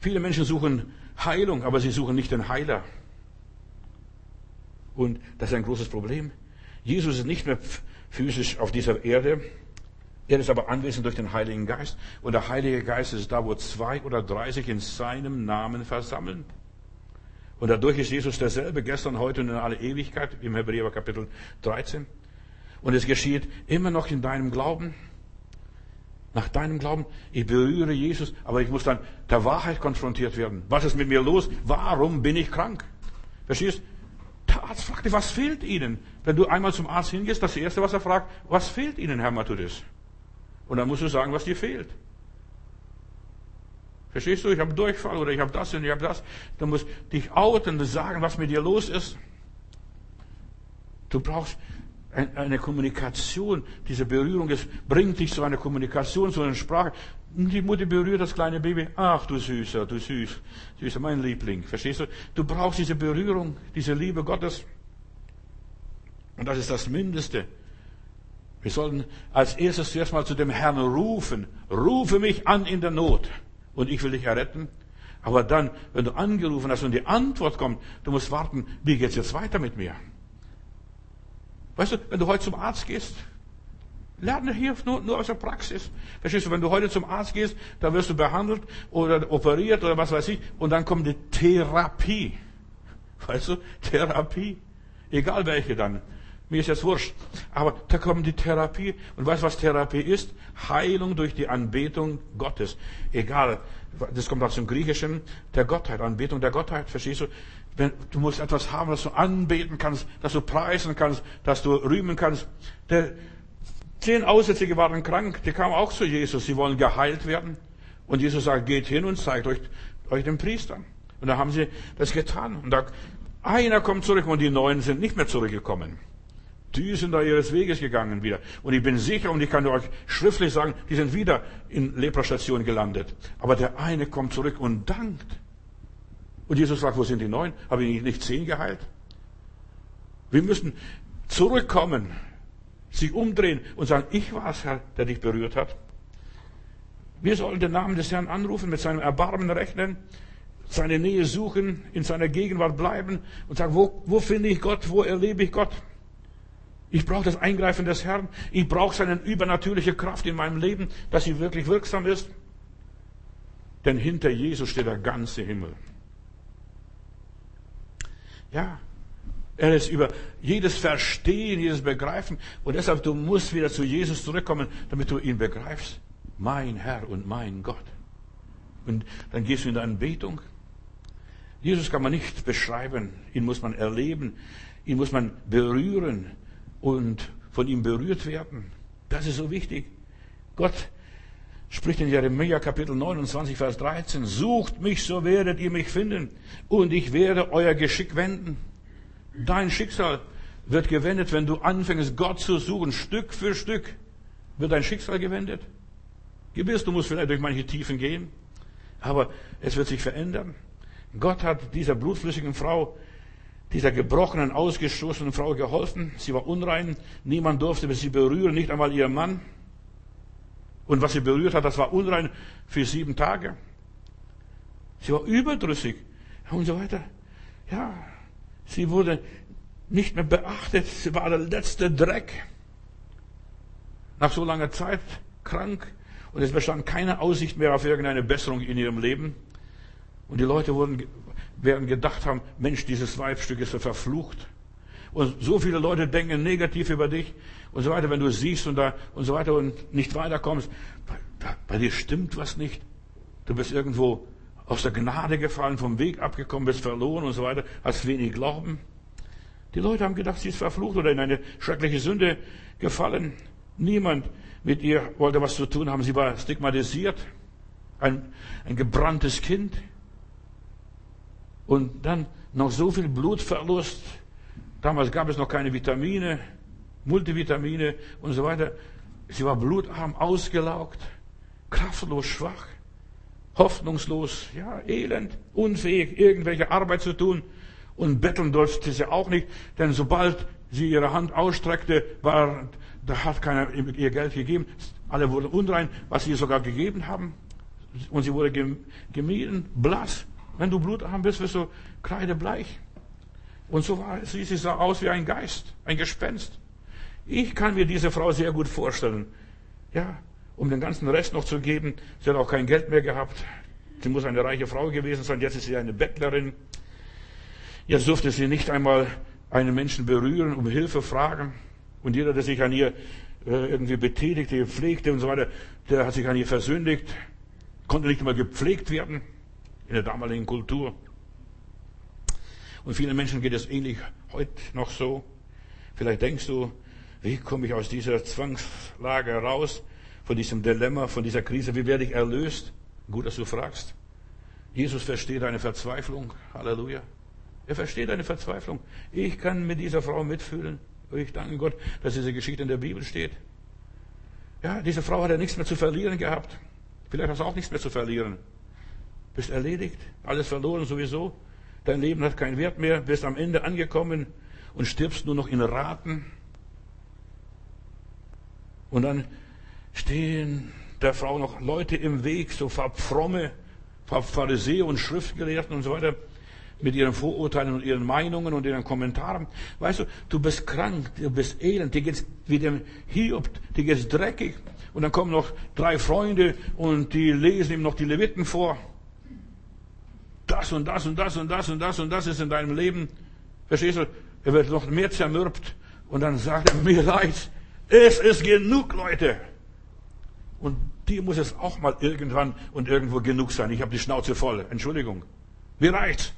Viele Menschen suchen Heilung, aber sie suchen nicht den Heiler. Und das ist ein großes Problem. Jesus ist nicht mehr physisch auf dieser Erde. Er ist aber anwesend durch den Heiligen Geist. Und der Heilige Geist ist da, wo zwei oder drei sich in seinem Namen versammeln. Und dadurch ist Jesus derselbe, gestern, heute und in alle Ewigkeit, im Hebräer Kapitel 13. Und es geschieht immer noch in deinem Glauben. Nach deinem Glauben, ich berühre Jesus, aber ich muss dann der Wahrheit konfrontiert werden. Was ist mit mir los? Warum bin ich krank? Verstehst? Der Arzt fragt dich, was fehlt Ihnen? Wenn du einmal zum Arzt hingehst, das Erste, was er fragt, was fehlt Ihnen, Herr Matthäus? Und dann musst du sagen, was dir fehlt. Verstehst du? Ich habe Durchfall oder ich habe das und ich habe das. Du musst dich outen sagen, was mit dir los ist. Du brauchst eine Kommunikation. Diese Berührung ist, bringt dich zu einer Kommunikation, zu einer Sprache. Die Mutter berührt das kleine Baby. Ach, du Süßer, du Süß, Süßer, mein Liebling. Verstehst du? Du brauchst diese Berührung, diese Liebe Gottes. Und das ist das Mindeste. Wir sollten als erstes zuerst mal zu dem Herrn rufen. Rufe mich an in der Not und ich will dich erretten. Aber dann, wenn du angerufen hast und die Antwort kommt, du musst warten, wie geht's jetzt weiter mit mir? Weißt du, wenn du heute zum Arzt gehst, lerne hier nur, nur aus der Praxis. Verstehst du, wenn du heute zum Arzt gehst, dann wirst du behandelt oder operiert oder was weiß ich, und dann kommt die Therapie. Weißt du, Therapie. Egal welche dann. Mir ist jetzt wurscht. Aber da kommt die Therapie. Und weißt du, was Therapie ist? Heilung durch die Anbetung Gottes. Egal. Das kommt aus dem Griechischen. Der Gottheit. Anbetung der Gottheit. Verstehst du? Wenn, du musst etwas haben, das du anbeten kannst, das du preisen kannst, das du rühmen kannst. Der, zehn Aussätzige waren krank. Die kamen auch zu Jesus. Sie wollen geheilt werden. Und Jesus sagt, geht hin und zeigt euch, euch den Priestern. Und da haben sie das getan. Und da, einer kommt zurück und die neun sind nicht mehr zurückgekommen. Die sind da ihres Weges gegangen wieder. Und ich bin sicher, und ich kann euch schriftlich sagen, die sind wieder in Leprastation gelandet. Aber der eine kommt zurück und dankt. Und Jesus sagt, wo sind die neun? Habe ich nicht zehn geheilt? Wir müssen zurückkommen, sich umdrehen und sagen, ich war es, Herr, der dich berührt hat. Wir sollen den Namen des Herrn anrufen, mit seinem Erbarmen rechnen, seine Nähe suchen, in seiner Gegenwart bleiben und sagen, wo, wo finde ich Gott, wo erlebe ich Gott? Ich brauche das Eingreifen des Herrn. Ich brauche seine übernatürliche Kraft in meinem Leben, dass sie wirklich wirksam ist. Denn hinter Jesus steht der ganze Himmel. Ja, er ist über jedes Verstehen, jedes Begreifen. Und deshalb, du musst wieder zu Jesus zurückkommen, damit du ihn begreifst. Mein Herr und mein Gott. Und dann gehst du in deine Anbetung. Jesus kann man nicht beschreiben. Ihn muss man erleben. Ihn muss man berühren und von ihm berührt werden. Das ist so wichtig. Gott spricht in Jeremia Kapitel 29, Vers 13, sucht mich, so werdet ihr mich finden und ich werde euer Geschick wenden. Dein Schicksal wird gewendet, wenn du anfängst, Gott zu suchen, Stück für Stück wird dein Schicksal gewendet. Gewiss, du musst vielleicht durch manche Tiefen gehen, aber es wird sich verändern. Gott hat dieser blutflüssigen Frau dieser gebrochenen, ausgestoßenen Frau geholfen. Sie war unrein. Niemand durfte sie berühren, nicht einmal ihr Mann. Und was sie berührt hat, das war unrein für sieben Tage. Sie war überdrüssig und so weiter. Ja, sie wurde nicht mehr beachtet. Sie war der letzte Dreck. Nach so langer Zeit krank und es bestand keine Aussicht mehr auf irgendeine Besserung in ihrem Leben. Und die Leute wurden werden gedacht haben, Mensch, dieses Weibstück ist so verflucht. Und so viele Leute denken negativ über dich und so weiter, wenn du siehst und da und so weiter und nicht weiterkommst. Bei, bei dir stimmt was nicht. Du bist irgendwo aus der Gnade gefallen, vom Weg abgekommen, bist verloren und so weiter, hast wenig Glauben. Die Leute haben gedacht, sie ist verflucht oder in eine schreckliche Sünde gefallen. Niemand mit ihr wollte was zu tun haben. Sie war stigmatisiert, ein, ein gebranntes Kind. Und dann noch so viel Blutverlust. Damals gab es noch keine Vitamine, Multivitamine und so weiter. Sie war blutarm, ausgelaugt, kraftlos, schwach, hoffnungslos, ja, elend, unfähig, irgendwelche Arbeit zu tun. Und betteln durfte sie auch nicht, denn sobald sie ihre Hand ausstreckte, war, da hat keiner ihr Geld gegeben. Alle wurden unrein, was sie sogar gegeben haben. Und sie wurde gemieden, blass. Wenn du blutarm bist, wirst du kreidebleich. Und so war sie, sie sah aus wie ein Geist, ein Gespenst. Ich kann mir diese Frau sehr gut vorstellen. Ja, um den ganzen Rest noch zu geben. Sie hat auch kein Geld mehr gehabt. Sie muss eine reiche Frau gewesen sein. Jetzt ist sie eine Bettlerin. Jetzt durfte sie nicht einmal einen Menschen berühren, um Hilfe fragen. Und jeder, der sich an ihr äh, irgendwie betätigte, pflegte und so weiter, der hat sich an ihr versündigt, konnte nicht einmal gepflegt werden in der damaligen Kultur. Und vielen Menschen geht es ähnlich heute noch so. Vielleicht denkst du, wie komme ich aus dieser Zwangslage raus, von diesem Dilemma, von dieser Krise, wie werde ich erlöst? Gut, dass du fragst. Jesus versteht deine Verzweiflung. Halleluja. Er versteht deine Verzweiflung. Ich kann mit dieser Frau mitfühlen. Ich danke Gott, dass diese Geschichte in der Bibel steht. Ja, diese Frau hat ja nichts mehr zu verlieren gehabt. Vielleicht hast du auch nichts mehr zu verlieren. Bist erledigt, alles verloren sowieso. Dein Leben hat keinen Wert mehr, bist am Ende angekommen und stirbst nur noch in Raten. Und dann stehen der Frau noch Leute im Weg, so fromme Pharisäer und Schriftgelehrten und so weiter mit ihren Vorurteilen und ihren Meinungen und ihren Kommentaren. Weißt du, du bist krank, du bist elend, dir geht's wie dem Hiob, dir geht's dreckig. Und dann kommen noch drei Freunde und die lesen ihm noch die Leviten vor. Das und das und das und das und das und das ist in deinem Leben. Verstehst du? Er wird noch mehr zermürbt. Und dann sagt er, mir leid. Es ist genug, Leute. Und dir muss es auch mal irgendwann und irgendwo genug sein. Ich habe die Schnauze voll. Entschuldigung. Mir reicht's.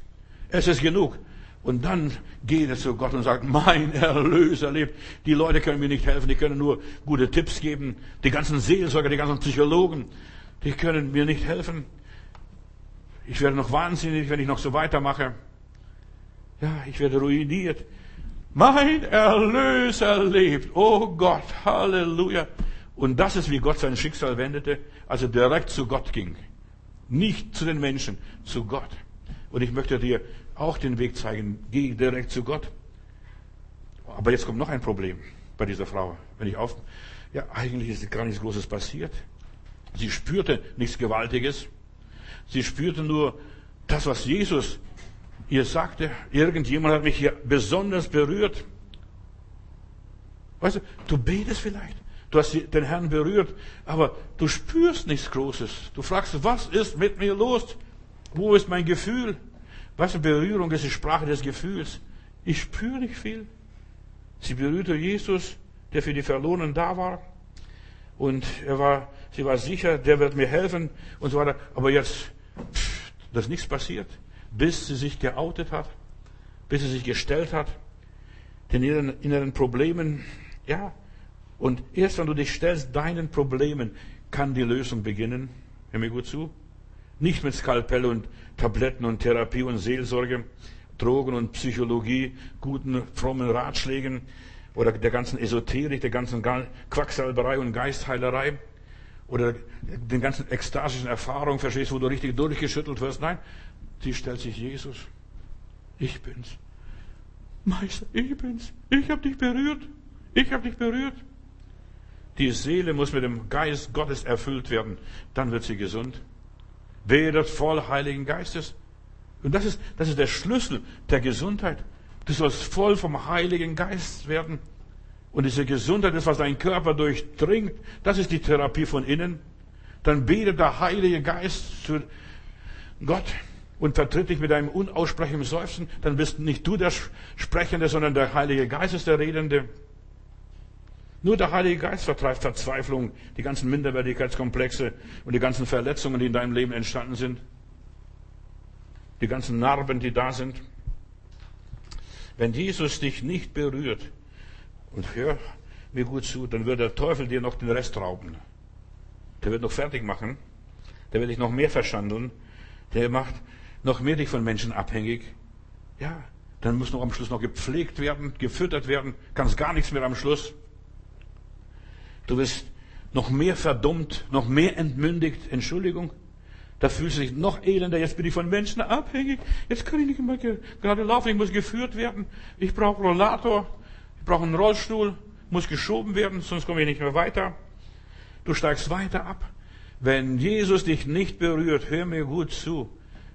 Es ist genug. Und dann geht er zu Gott und sagt, mein Erlöser lebt. Die Leute können mir nicht helfen, die können nur gute Tipps geben. Die ganzen Seelsorger, die ganzen Psychologen, die können mir nicht helfen. Ich werde noch wahnsinnig, wenn ich noch so weitermache. Ja, ich werde ruiniert. Mein Erlöser lebt. Oh Gott, Halleluja. Und das ist, wie Gott sein Schicksal wendete, als er direkt zu Gott ging. Nicht zu den Menschen, zu Gott. Und ich möchte dir auch den Weg zeigen. Geh direkt zu Gott. Aber jetzt kommt noch ein Problem bei dieser Frau. Wenn ich auf, ja, eigentlich ist gar nichts Großes passiert. Sie spürte nichts Gewaltiges. Sie spürte nur das, was Jesus ihr sagte. Irgendjemand hat mich hier besonders berührt. Weißt du, du betest vielleicht. Du hast den Herrn berührt, aber du spürst nichts Großes. Du fragst, was ist mit mir los? Wo ist mein Gefühl? Was eine Berührung ist die Sprache des Gefühls. Ich spüre nicht viel. Sie berührte Jesus, der für die Verlorenen da war. Und er war, sie war sicher, der wird mir helfen und so weiter. Aber jetzt, pff, da nichts passiert, bis sie sich geoutet hat, bis sie sich gestellt hat, den inneren, inneren Problemen, ja. Und erst wenn du dich stellst, deinen Problemen, kann die Lösung beginnen. Hör mir gut zu. Nicht mit Skalpell und Tabletten und Therapie und Seelsorge, Drogen und Psychologie, guten, frommen Ratschlägen oder der ganzen Esoterik, der ganzen Quacksalberei und Geistheilerei oder den ganzen ekstasischen Erfahrungen, verstehst, wo du richtig durchgeschüttelt wirst. Nein, sie stellt sich Jesus. Ich bin's. Meister, ich bin's. Ich habe dich berührt. Ich habe dich berührt. Die Seele muss mit dem Geist Gottes erfüllt werden. Dann wird sie gesund werdet voll Heiligen Geistes. Und das ist, das ist der Schlüssel der Gesundheit. Du sollst voll vom Heiligen Geist werden. Und diese Gesundheit ist, was dein Körper durchdringt. Das ist die Therapie von innen. Dann betet der Heilige Geist zu Gott. und vertritt dich mit einem unaussprechlichen Seufzen, dann bist nicht du der Sprechende, sondern der Heilige Geist ist der Redende. Nur der Heilige Geist vertreibt Verzweiflung, die ganzen Minderwertigkeitskomplexe und die ganzen Verletzungen, die in deinem Leben entstanden sind. Die ganzen Narben, die da sind. Wenn Jesus dich nicht berührt, und hör mir gut zu, dann wird der Teufel dir noch den Rest rauben. Der wird noch fertig machen. Der wird dich noch mehr verschandeln. Der macht noch mehr dich von Menschen abhängig. Ja, dann muss noch am Schluss noch gepflegt werden, gefüttert werden, kannst gar nichts mehr am Schluss. Du wirst noch mehr verdummt, noch mehr entmündigt. Entschuldigung. Da fühlst du dich noch elender. Jetzt bin ich von Menschen abhängig. Jetzt kann ich nicht mehr gerade laufen. Ich muss geführt werden. Ich brauche Rollator. Brauche einen Rollstuhl. Muss geschoben werden, sonst komme ich nicht mehr weiter. Du steigst weiter ab. Wenn Jesus dich nicht berührt, hör mir gut zu,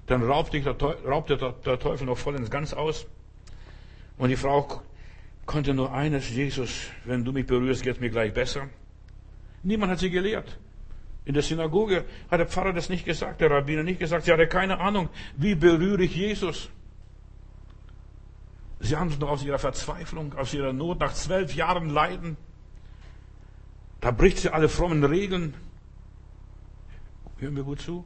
dann raubt, dich der, Teufel, raubt der Teufel noch voll ins Ganz aus. Und die Frau konnte nur eines, Jesus, wenn du mich berührst, geht es mir gleich besser. Niemand hat sie gelehrt. In der Synagoge hat der Pfarrer das nicht gesagt, der Rabbiner nicht gesagt. Sie hatte keine Ahnung, wie berühre ich Jesus. Sie noch aus ihrer Verzweiflung, aus ihrer Not, nach zwölf Jahren Leiden. Da bricht sie alle frommen Regeln. Hören wir gut zu.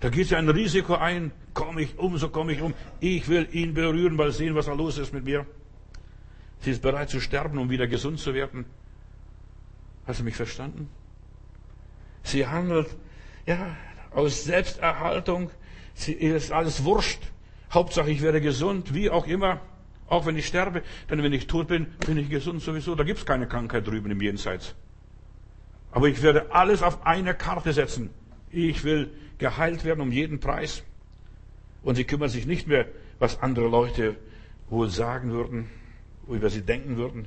Da geht sie ein Risiko ein. Komme ich um, so komme ich um. Ich will ihn berühren, weil sehen, was da los ist mit mir. Sie ist bereit zu sterben, um wieder gesund zu werden. Hast du mich verstanden? Sie handelt, ja, aus Selbsterhaltung. Sie ist alles wurscht. Hauptsache, ich werde gesund, wie auch immer. Auch wenn ich sterbe, denn wenn ich tot bin, bin ich gesund sowieso. Da gibt's keine Krankheit drüben im Jenseits. Aber ich werde alles auf eine Karte setzen. Ich will geheilt werden um jeden Preis. Und sie kümmert sich nicht mehr, was andere Leute wohl sagen würden, über sie denken würden.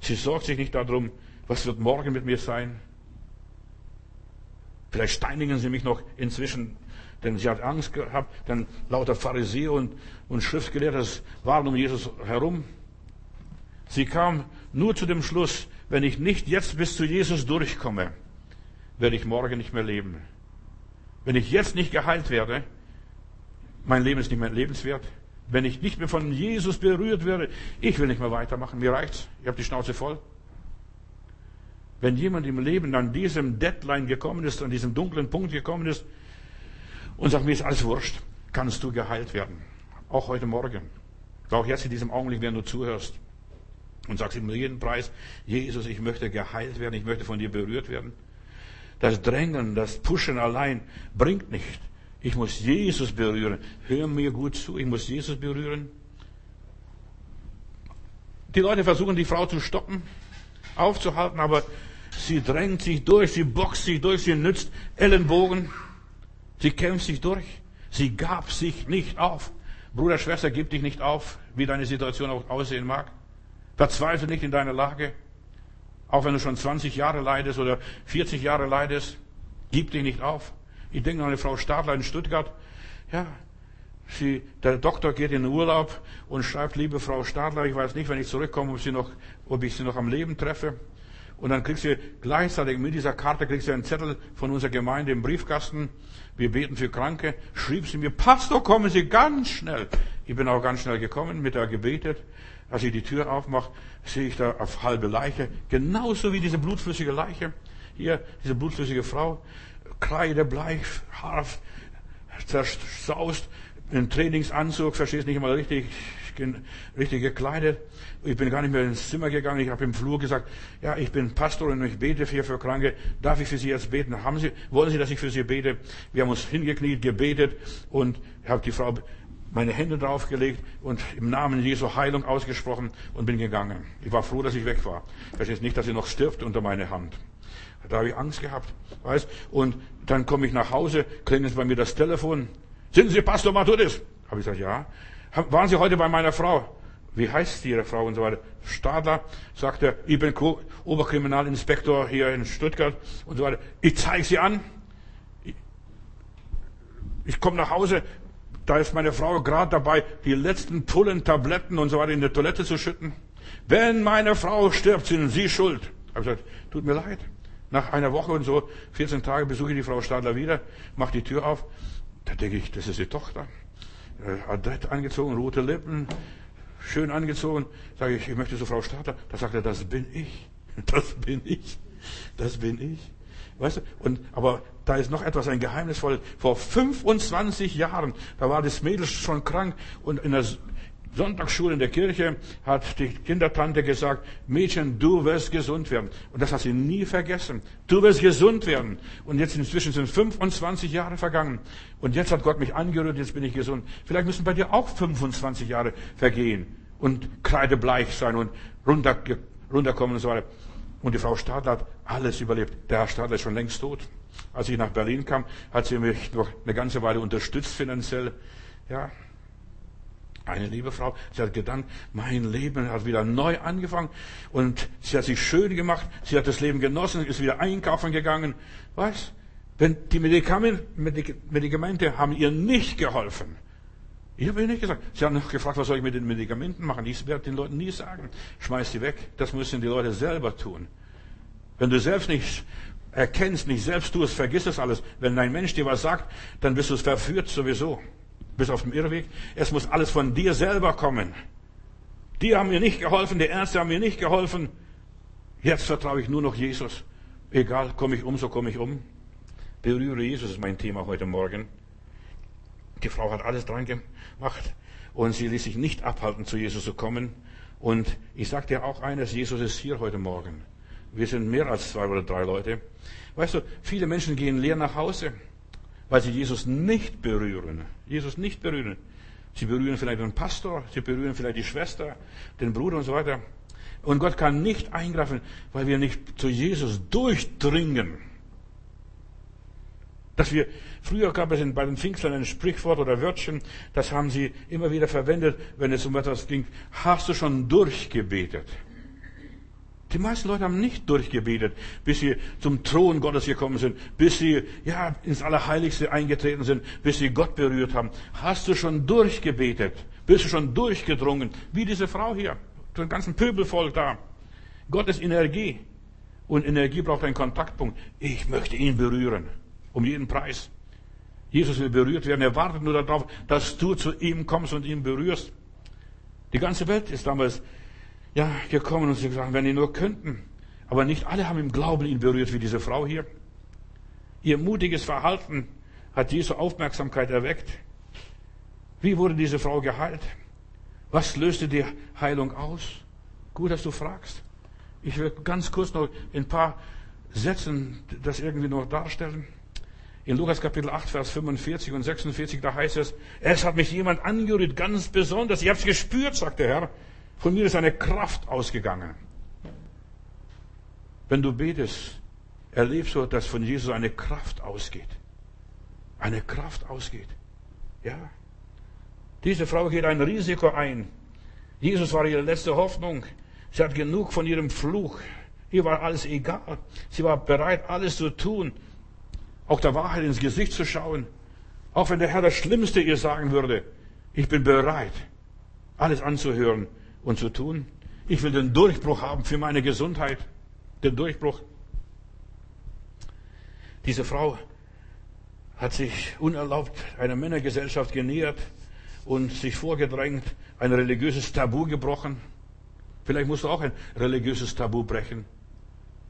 Sie sorgt sich nicht darum, was wird morgen mit mir sein. Vielleicht steinigen sie mich noch inzwischen, denn sie hat Angst gehabt, denn lauter Pharisäer und, und Schriftgelehrte waren um Jesus herum. Sie kam nur zu dem Schluss, wenn ich nicht jetzt bis zu Jesus durchkomme, werde ich morgen nicht mehr leben. Wenn ich jetzt nicht geheilt werde, mein Leben ist nicht mehr lebenswert. Wenn ich nicht mehr von Jesus berührt werde, ich will nicht mehr weitermachen. Mir reicht's. Ich habe die Schnauze voll. Wenn jemand im Leben an diesem Deadline gekommen ist, an diesem dunklen Punkt gekommen ist und sagt, mir ist alles wurscht, kannst du geheilt werden. Auch heute Morgen. Auch jetzt in diesem Augenblick, wenn du zuhörst und sagst ihm jeden Preis, Jesus, ich möchte geheilt werden, ich möchte von dir berührt werden. Das Drängen, das Pushen allein bringt nicht. Ich muss Jesus berühren. Hör mir gut zu, ich muss Jesus berühren. Die Leute versuchen, die Frau zu stoppen, aufzuhalten, aber Sie drängt sich durch, sie boxt sich durch, sie nützt Ellenbogen. Sie kämpft sich durch. Sie gab sich nicht auf. Bruder, Schwester, gib dich nicht auf, wie deine Situation auch aussehen mag. Verzweifle nicht in deiner Lage. Auch wenn du schon 20 Jahre leidest oder 40 Jahre leidest, gib dich nicht auf. Ich denke an eine Frau Stadler in Stuttgart. Ja, sie, der Doktor geht in den Urlaub und schreibt, liebe Frau Stadler, ich weiß nicht, wenn ich zurückkomme, ob, sie noch, ob ich sie noch am Leben treffe. Und dann kriegst du gleichzeitig mit dieser Karte kriegst du einen Zettel von unserer Gemeinde im Briefkasten. Wir beten für Kranke. Schrieb sie mir, Pastor, kommen Sie ganz schnell. Ich bin auch ganz schnell gekommen, mit der gebetet. Als ich die Tür aufmache, sehe ich da auf halbe Leiche, genauso wie diese blutflüssige Leiche. Hier, diese blutflüssige Frau, kreidebleich, Haar zersaust, in Trainingsanzug, verstehst nicht mal richtig, richtig gekleidet. Ich bin gar nicht mehr ins Zimmer gegangen. Ich habe im Flur gesagt, ja, ich bin Pastor und ich bete hier für Kranke. Darf ich für Sie jetzt beten? Haben Sie, wollen Sie, dass ich für Sie bete? Wir haben uns hingekniet, gebetet und habe die Frau meine Hände draufgelegt und im Namen Jesu Heilung ausgesprochen und bin gegangen. Ich war froh, dass ich weg war. Verstehst nicht, dass sie noch stirbt unter meine Hand. Da habe ich Angst gehabt, weißt? Und dann komme ich nach Hause, klingelt bei mir das Telefon. Sind Sie Pastor Matudis? Habe ich gesagt, ja. Waren Sie heute bei meiner Frau? Wie heißt Ihre Frau und so weiter? Stadler, sagt er, ich bin Oberkriminalinspektor hier in Stuttgart und so weiter. Ich zeige Sie an. Ich, komme nach Hause, da ist meine Frau gerade dabei, die letzten Pullen, Tabletten und so weiter in die Toilette zu schütten. Wenn meine Frau stirbt, sind Sie schuld. Ich habe gesagt, tut mir leid. Nach einer Woche und so, 14 Tage besuche ich die Frau Stadler wieder, mache die Tür auf. Da denke ich, das ist die Tochter. Äh, adrett angezogen, rote Lippen, schön angezogen. Sage ich, ich möchte zu Frau Stadler. Da sagt er, das bin ich. Das bin ich. Das bin ich. Weißt du? Und, aber da ist noch etwas, ein geheimnisvolles. Vor 25 Jahren, da war das Mädel schon krank und in der Sonntagsschule in der Kirche hat die Kindertante gesagt, Mädchen, du wirst gesund werden. Und das hat sie nie vergessen. Du wirst gesund werden. Und jetzt inzwischen sind 25 Jahre vergangen. Und jetzt hat Gott mich angerührt, jetzt bin ich gesund. Vielleicht müssen bei dir auch 25 Jahre vergehen und kreidebleich sein und runter, runterkommen und so weiter. Und die Frau Stadler hat alles überlebt. Der Herr Stadler ist schon längst tot. Als ich nach Berlin kam, hat sie mich noch eine ganze Weile unterstützt finanziell. Ja, eine liebe Frau, sie hat gedacht, mein Leben hat wieder neu angefangen und sie hat sich schön gemacht, sie hat das Leben genossen, ist wieder einkaufen gegangen. Was? Wenn die Medikamente haben ihr nicht geholfen. Ich habe ihr nicht gesagt. Sie haben noch gefragt, was soll ich mit den Medikamenten machen? Ich werde den Leuten nie sagen, schmeiß die weg. Das müssen die Leute selber tun. Wenn du selbst nicht erkennst, nicht selbst tust, vergiss es alles. Wenn ein Mensch dir was sagt, dann bist du verführt sowieso bist auf dem Irrweg. Es muss alles von dir selber kommen. Die haben mir nicht geholfen, die Ärzte haben mir nicht geholfen. Jetzt vertraue ich nur noch Jesus. Egal, komme ich um, so komme ich um. Berühre Jesus ist mein Thema heute Morgen. Die Frau hat alles dran gemacht und sie ließ sich nicht abhalten, zu Jesus zu kommen. Und ich sage dir auch eines, Jesus ist hier heute Morgen. Wir sind mehr als zwei oder drei Leute. Weißt du, viele Menschen gehen leer nach Hause weil sie Jesus nicht berühren. Jesus nicht berühren. Sie berühren vielleicht den Pastor, sie berühren vielleicht die Schwester, den Bruder und so weiter. Und Gott kann nicht eingreifen, weil wir nicht zu Jesus durchdringen. Dass wir, früher gab es bei den Pfingstlern ein Sprichwort oder Wörtchen, das haben sie immer wieder verwendet, wenn es um etwas ging. Hast du schon durchgebetet? Die meisten Leute haben nicht durchgebetet, bis sie zum Thron Gottes gekommen sind, bis sie ja ins Allerheiligste eingetreten sind, bis sie Gott berührt haben. Hast du schon durchgebetet? Bist du schon durchgedrungen? Wie diese Frau hier, den ganzen Pöbelvolk da. Gott ist Energie. Und Energie braucht einen Kontaktpunkt. Ich möchte ihn berühren. Um jeden Preis. Jesus will berührt werden. Er wartet nur darauf, dass du zu ihm kommst und ihn berührst. Die ganze Welt ist damals ja, gekommen und sie gesagt, wenn die nur könnten. Aber nicht alle haben im Glauben ihn berührt, wie diese Frau hier. Ihr mutiges Verhalten hat Jesu Aufmerksamkeit erweckt. Wie wurde diese Frau geheilt? Was löste die Heilung aus? Gut, dass du fragst. Ich will ganz kurz noch in ein paar Sätzen das irgendwie noch darstellen. In Lukas Kapitel 8, Vers 45 und 46, da heißt es, es hat mich jemand angerührt, ganz besonders. Ich habe es gespürt, sagt der Herr. Von mir ist eine Kraft ausgegangen. Wenn du betest, erlebst du, dass von Jesus eine Kraft ausgeht. Eine Kraft ausgeht. Ja. Diese Frau geht ein Risiko ein. Jesus war ihre letzte Hoffnung. Sie hat genug von ihrem Fluch. Ihr war alles egal. Sie war bereit, alles zu tun. Auch der Wahrheit ins Gesicht zu schauen. Auch wenn der Herr das Schlimmste ihr sagen würde. Ich bin bereit, alles anzuhören und zu tun. Ich will den Durchbruch haben für meine Gesundheit. Den Durchbruch. Diese Frau hat sich unerlaubt einer Männergesellschaft genähert und sich vorgedrängt, ein religiöses Tabu gebrochen. Vielleicht musst du auch ein religiöses Tabu brechen.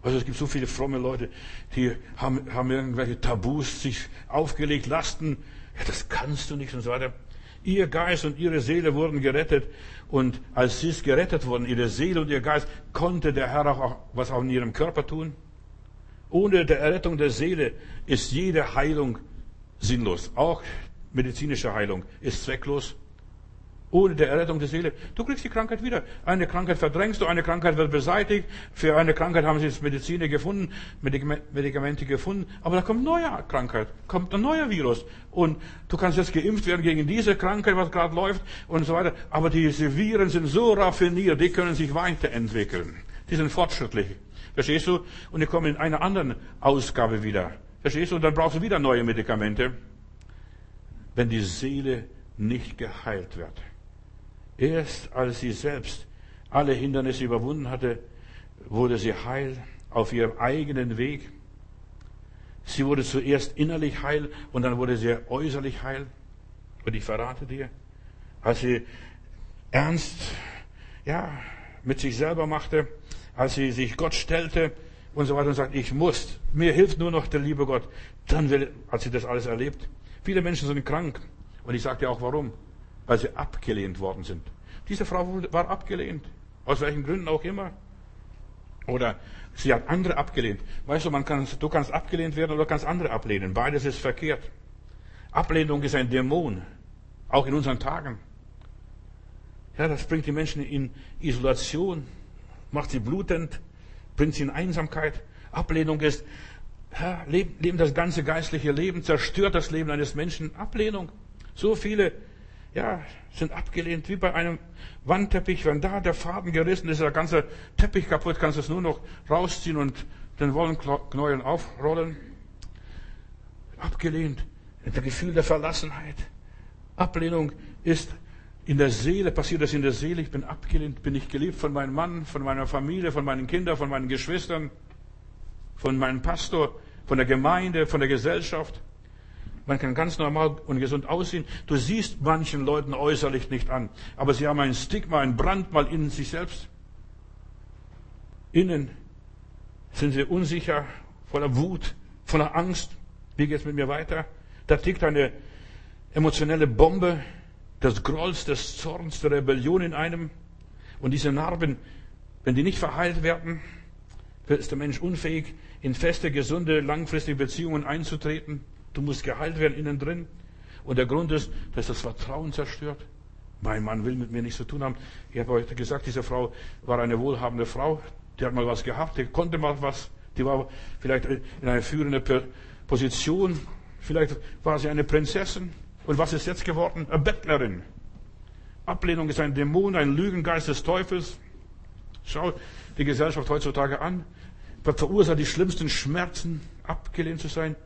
Also es gibt so viele fromme Leute, die haben, haben irgendwelche Tabus sich aufgelegt, Lasten. Ja, das kannst du nicht und so weiter. Ihr Geist und ihre Seele wurden gerettet. Und als sie gerettet wurden, ihre Seele und ihr Geist, konnte der Herr auch was auch in ihrem Körper tun. Ohne der Errettung der Seele ist jede Heilung sinnlos. Auch medizinische Heilung ist zwecklos ohne der Errettung der Seele. Du kriegst die Krankheit wieder. Eine Krankheit verdrängst du, eine Krankheit wird beseitigt. Für eine Krankheit haben sie jetzt Mediziner gefunden, Medikamente gefunden. Aber da kommt neue Krankheit, kommt ein neuer Virus. Und du kannst jetzt geimpft werden gegen diese Krankheit, was gerade läuft und so weiter. Aber diese Viren sind so raffiniert, die können sich weiterentwickeln. Die sind fortschrittlich. Verstehst du? Und die kommen in einer anderen Ausgabe wieder. Verstehst du? Und dann brauchst du wieder neue Medikamente. Wenn die Seele nicht geheilt wird. Erst als sie selbst alle Hindernisse überwunden hatte, wurde sie heil auf ihrem eigenen Weg. Sie wurde zuerst innerlich heil und dann wurde sie äußerlich heil. Und ich verrate dir, als sie ernst, ja, mit sich selber machte, als sie sich Gott stellte und so weiter und sagt, ich muss, mir hilft nur noch der liebe Gott. Dann will, als sie das alles erlebt. Viele Menschen sind krank. Und ich sagte auch warum. Weil sie abgelehnt worden sind. Diese Frau war abgelehnt. Aus welchen Gründen auch immer. Oder sie hat andere abgelehnt. Weißt du, man kann, du kannst abgelehnt werden oder kannst andere ablehnen. Beides ist verkehrt. Ablehnung ist ein Dämon. Auch in unseren Tagen. Ja, das bringt die Menschen in Isolation, macht sie blutend, bringt sie in Einsamkeit. Ablehnung ist, ja, leben, leben das ganze geistliche Leben, zerstört das Leben eines Menschen. Ablehnung. So viele, ja, sind abgelehnt, wie bei einem Wandteppich. Wenn da der Faden gerissen ist, der ganze Teppich kaputt, kannst du es nur noch rausziehen und den Wollenknäuel aufrollen. Abgelehnt. Das Gefühl der Verlassenheit. Ablehnung ist in der Seele, passiert das in der Seele. Ich bin abgelehnt, bin nicht geliebt von meinem Mann, von meiner Familie, von meinen Kindern, von meinen Geschwistern, von meinem Pastor, von der Gemeinde, von der Gesellschaft. Man kann ganz normal und gesund aussehen. Du siehst manchen Leuten äußerlich nicht an, aber sie haben ein Stigma, ein Brandmal in sich selbst. Innen sind sie unsicher, voller Wut, voller Angst. Wie geht es mit mir weiter? Da tickt eine emotionelle Bombe des Grolls, des Zorns, der Rebellion in einem. Und diese Narben, wenn die nicht verheilt werden, ist der Mensch unfähig, in feste, gesunde, langfristige Beziehungen einzutreten. Du musst geheilt werden innen drin. Und der Grund ist, dass das Vertrauen zerstört. Mein Mann will mit mir nichts zu tun haben. Ich habe heute gesagt, diese Frau war eine wohlhabende Frau. Die hat mal was gehabt, die konnte mal was. Die war vielleicht in einer führenden Position. Vielleicht war sie eine Prinzessin. Und was ist jetzt geworden? Eine Bettlerin. Ablehnung ist ein Dämon, ein Lügengeist des Teufels. Schau die Gesellschaft heutzutage an. Verursacht die schlimmsten Schmerzen, abgelehnt zu sein.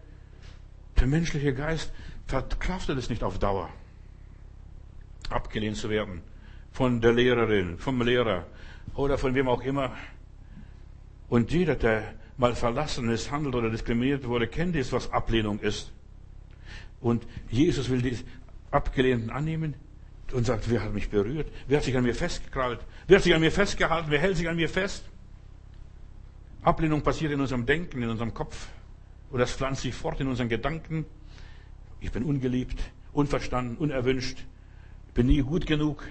Der menschliche Geist verkraftet es nicht auf Dauer, abgelehnt zu werden. Von der Lehrerin, vom Lehrer oder von wem auch immer. Und jeder, der mal verlassen ist, handelt oder diskriminiert wurde, kennt es, was Ablehnung ist. Und Jesus will die Abgelehnten annehmen und sagt, wer hat mich berührt? Wer hat sich an mir festgekrallt? Wer hat sich an mir festgehalten? Wer hält sich an mir fest? Ablehnung passiert in unserem Denken, in unserem Kopf. Und das pflanzt sich fort in unseren Gedanken. Ich bin ungeliebt, unverstanden, unerwünscht, bin nie gut genug.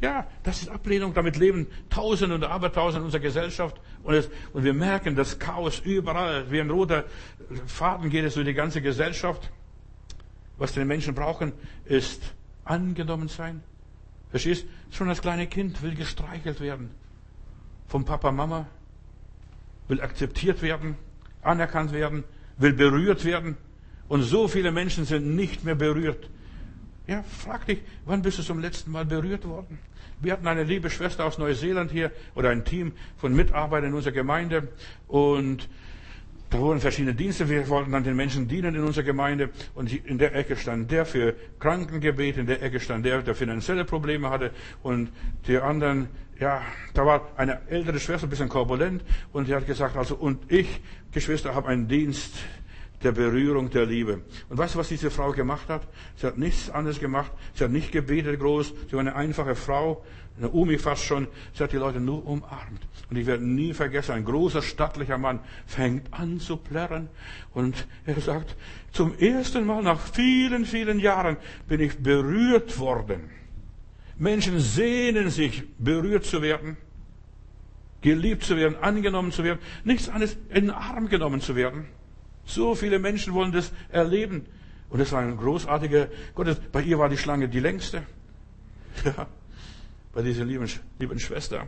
Ja, das ist Ablehnung. Damit leben Tausende und Abertausende in unserer Gesellschaft. Und, es, und wir merken das Chaos überall. Wie ein roter Faden geht es durch die ganze Gesellschaft. Was die Menschen brauchen, ist angenommen sein. Verstehst? Schon das kleine Kind will gestreichelt werden. Vom Papa, Mama. Will akzeptiert werden, anerkannt werden, will berührt werden. Und so viele Menschen sind nicht mehr berührt. Ja, frag dich, wann bist du zum letzten Mal berührt worden? Wir hatten eine liebe Schwester aus Neuseeland hier oder ein Team von Mitarbeitern in unserer Gemeinde und da wurden verschiedene Dienste. Wir wollten dann den Menschen dienen in unserer Gemeinde. Und in der Ecke stand der für Krankengebet, in der Ecke stand der, der finanzielle Probleme hatte. Und die anderen, ja, da war eine ältere Schwester, ein bisschen korpulent. Und die hat gesagt, also, und ich, Geschwister, habe einen Dienst der Berührung der Liebe. Und weißt du, was diese Frau gemacht hat? Sie hat nichts anderes gemacht. Sie hat nicht gebetet groß. Sie war eine einfache Frau, eine Umi fast schon. Sie hat die Leute nur umarmt. Und ich werde nie vergessen, ein großer, stattlicher Mann fängt an zu plärren. Und er sagt, zum ersten Mal nach vielen, vielen Jahren bin ich berührt worden. Menschen sehnen sich, berührt zu werden, geliebt zu werden, angenommen zu werden, nichts anderes in den Arm genommen zu werden. So viele Menschen wollen das erleben. Und das war ein großartiger Gottes. Bei ihr war die Schlange die längste. Ja, bei dieser lieben, lieben Schwester.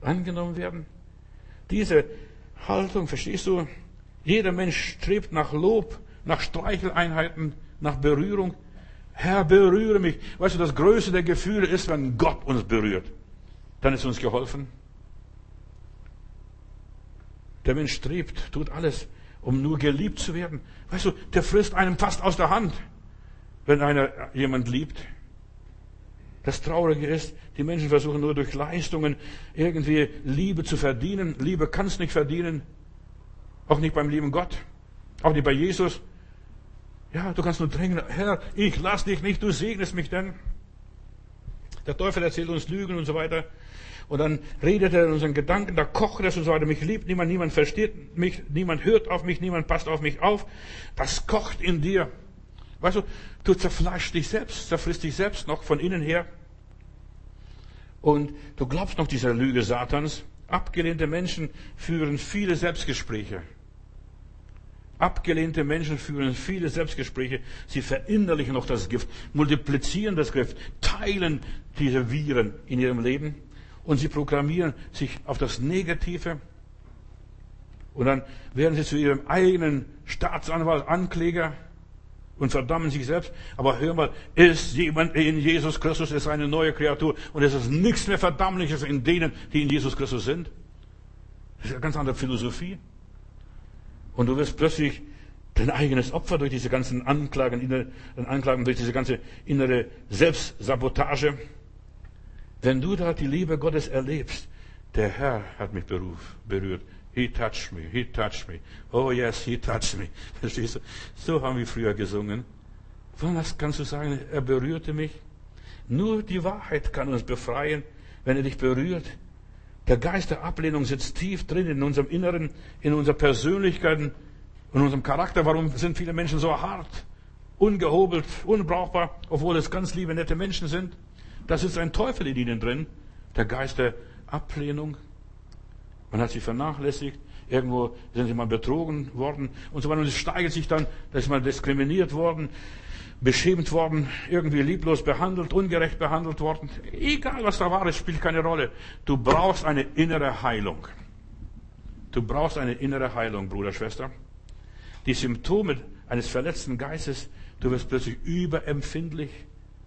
Angenommen werden. Diese Haltung, verstehst du? Jeder Mensch strebt nach Lob, nach Streicheleinheiten, nach Berührung. Herr, berühre mich. Weißt du, das Größte der Gefühle ist, wenn Gott uns berührt. Dann ist uns geholfen. Der Mensch strebt, tut alles, um nur geliebt zu werden. Weißt du, der frisst einem fast aus der Hand, wenn einer jemand liebt. Das Traurige ist, die Menschen versuchen nur durch Leistungen irgendwie Liebe zu verdienen. Liebe kann es nicht verdienen. Auch nicht beim lieben Gott. Auch nicht bei Jesus. Ja, du kannst nur drängen, Herr, ich lass dich nicht, du segnest mich denn. Der Teufel erzählt uns Lügen und so weiter. Und dann redet er in unseren Gedanken, da kocht es und so weiter. Mich liebt niemand, niemand versteht mich, niemand hört auf mich, niemand passt auf mich auf. Das kocht in dir. Weißt du, du zerfleischst dich selbst, zerfrisst dich selbst noch von innen her. Und du glaubst noch dieser Lüge Satans. Abgelehnte Menschen führen viele Selbstgespräche. Abgelehnte Menschen führen viele Selbstgespräche. Sie verinnerlichen noch das Gift, multiplizieren das Gift, teilen diese Viren in ihrem Leben und sie programmieren sich auf das Negative. Und dann werden sie zu ihrem eigenen Staatsanwalt, Ankläger und verdammen sich selbst. Aber hör mal, ist jemand in Jesus Christus, ist eine neue Kreatur und es ist nichts mehr Verdammliches in denen, die in Jesus Christus sind. Das ist eine ganz andere Philosophie. Und du wirst plötzlich dein eigenes Opfer durch diese ganzen Anklagen, innere, Anklagen durch diese ganze innere Selbstsabotage. Wenn du da die Liebe Gottes erlebst, der Herr hat mich beruf, berührt. He touched me, he touched me. Oh yes, he touched me. Verstehst du? So haben wir früher gesungen. Was kannst du sagen? Er berührte mich. Nur die Wahrheit kann uns befreien, wenn er dich berührt. Der Geist der Ablehnung sitzt tief drin in unserem Inneren, in unserer Persönlichkeit, in unserem Charakter. Warum sind viele Menschen so hart, ungehobelt, unbrauchbar, obwohl es ganz liebe, nette Menschen sind? Das ist ein Teufel in ihnen drin, der Geist der Ablehnung. Man hat sie vernachlässigt, irgendwo sind sie mal betrogen worden und so weiter. Und es steigert sich dann, da ist man diskriminiert worden, beschämt worden, irgendwie lieblos behandelt, ungerecht behandelt worden. Egal was da war, es spielt keine Rolle. Du brauchst eine innere Heilung. Du brauchst eine innere Heilung, Bruder, Schwester. Die Symptome eines verletzten Geistes, du wirst plötzlich überempfindlich,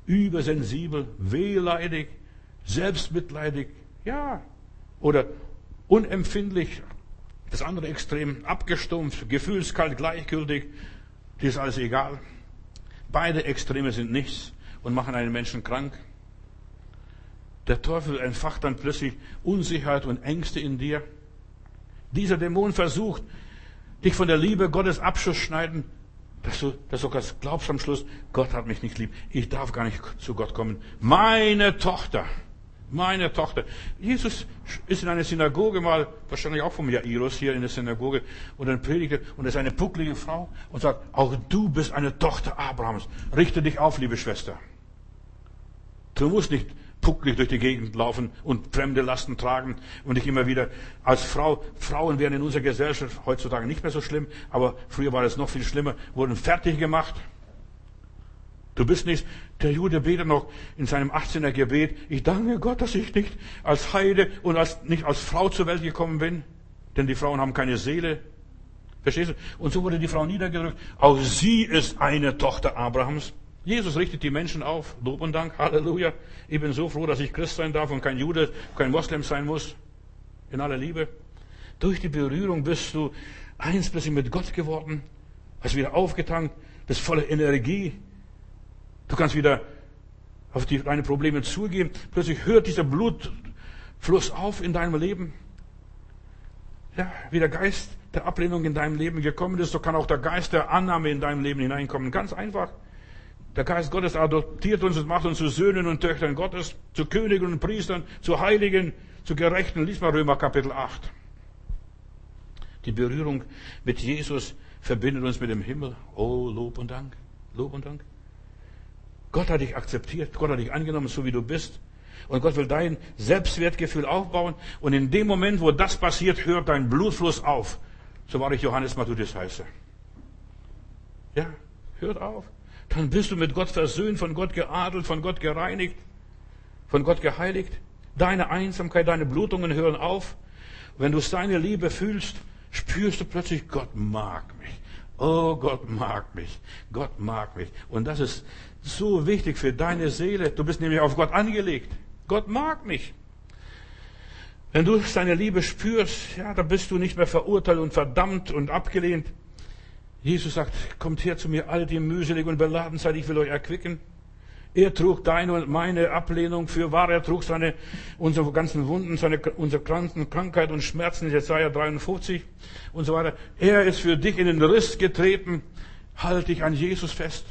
übersensibel, wehleidig, selbstmitleidig, ja, oder unempfindlich, das andere Extrem, abgestumpft, gefühlskalt, gleichgültig, dir ist alles egal. Beide Extreme sind nichts und machen einen Menschen krank. Der Teufel entfacht dann plötzlich Unsicherheit und Ängste in dir. Dieser Dämon versucht, dich von der Liebe Gottes abzuschneiden, dass du, dass du glaubst am Schluss, Gott hat mich nicht lieb. Ich darf gar nicht zu Gott kommen. Meine Tochter, meine Tochter. Jesus ist in einer Synagoge mal, wahrscheinlich auch vom Jairus hier in der Synagoge, und dann predigte, und er ist eine pucklige Frau und sagt, auch du bist eine Tochter Abrahams. Richte dich auf, liebe Schwester. Du musst nicht pucklig durch die Gegend laufen und fremde Lasten tragen und dich immer wieder als Frau, Frauen werden in unserer Gesellschaft heutzutage nicht mehr so schlimm, aber früher war es noch viel schlimmer, wurden fertig gemacht. Du bist nicht, der Jude betet noch in seinem 18er Gebet, ich danke Gott, dass ich nicht als Heide und als, nicht als Frau zur Welt gekommen bin, denn die Frauen haben keine Seele. Verstehst du? Und so wurde die Frau niedergedrückt. Auch sie ist eine Tochter Abrahams. Jesus richtet die Menschen auf. Lob und Dank. Halleluja. Ich bin so froh, dass ich Christ sein darf und kein Jude, kein Moslem sein muss. In aller Liebe. Durch die Berührung bist du eins plötzlich mit Gott geworden. Hast wieder aufgetankt, bist voller Energie. Du kannst wieder auf die, deine Probleme zugehen. Plötzlich hört dieser Blutfluss auf in deinem Leben. Ja, wie der Geist der Ablehnung in deinem Leben gekommen ist, so kann auch der Geist der Annahme in deinem Leben hineinkommen. Ganz einfach. Der Geist Gottes adoptiert uns und macht uns zu Söhnen und Töchtern Gottes, zu Königen und Priestern, zu Heiligen, zu Gerechten. Lies mal Römer Kapitel 8. Die Berührung mit Jesus verbindet uns mit dem Himmel. Oh, Lob und Dank. Lob und Dank. Gott hat dich akzeptiert. Gott hat dich angenommen, so wie du bist. Und Gott will dein Selbstwertgefühl aufbauen. Und in dem Moment, wo das passiert, hört dein Blutfluss auf. So war ich Johannes Matthäus heiße. Ja, hört auf dann bist du mit Gott versöhnt, von Gott geadelt, von Gott gereinigt, von Gott geheiligt. Deine Einsamkeit, deine Blutungen hören auf. Wenn du seine Liebe fühlst, spürst du plötzlich, Gott mag mich. Oh, Gott mag mich. Gott mag mich. Und das ist so wichtig für deine Seele. Du bist nämlich auf Gott angelegt. Gott mag mich. Wenn du seine Liebe spürst, ja, dann bist du nicht mehr verurteilt und verdammt und abgelehnt, Jesus sagt, kommt her zu mir, alle, die mühselig und beladen seid, ich will euch erquicken. Er trug deine und meine Ablehnung für wahr. Er trug seine, unsere ganzen Wunden, seine, unsere Kranken, Krankheit und Schmerzen, Jesaja 53 und so weiter. Er ist für dich in den Riss getreten. Halt dich an Jesus fest.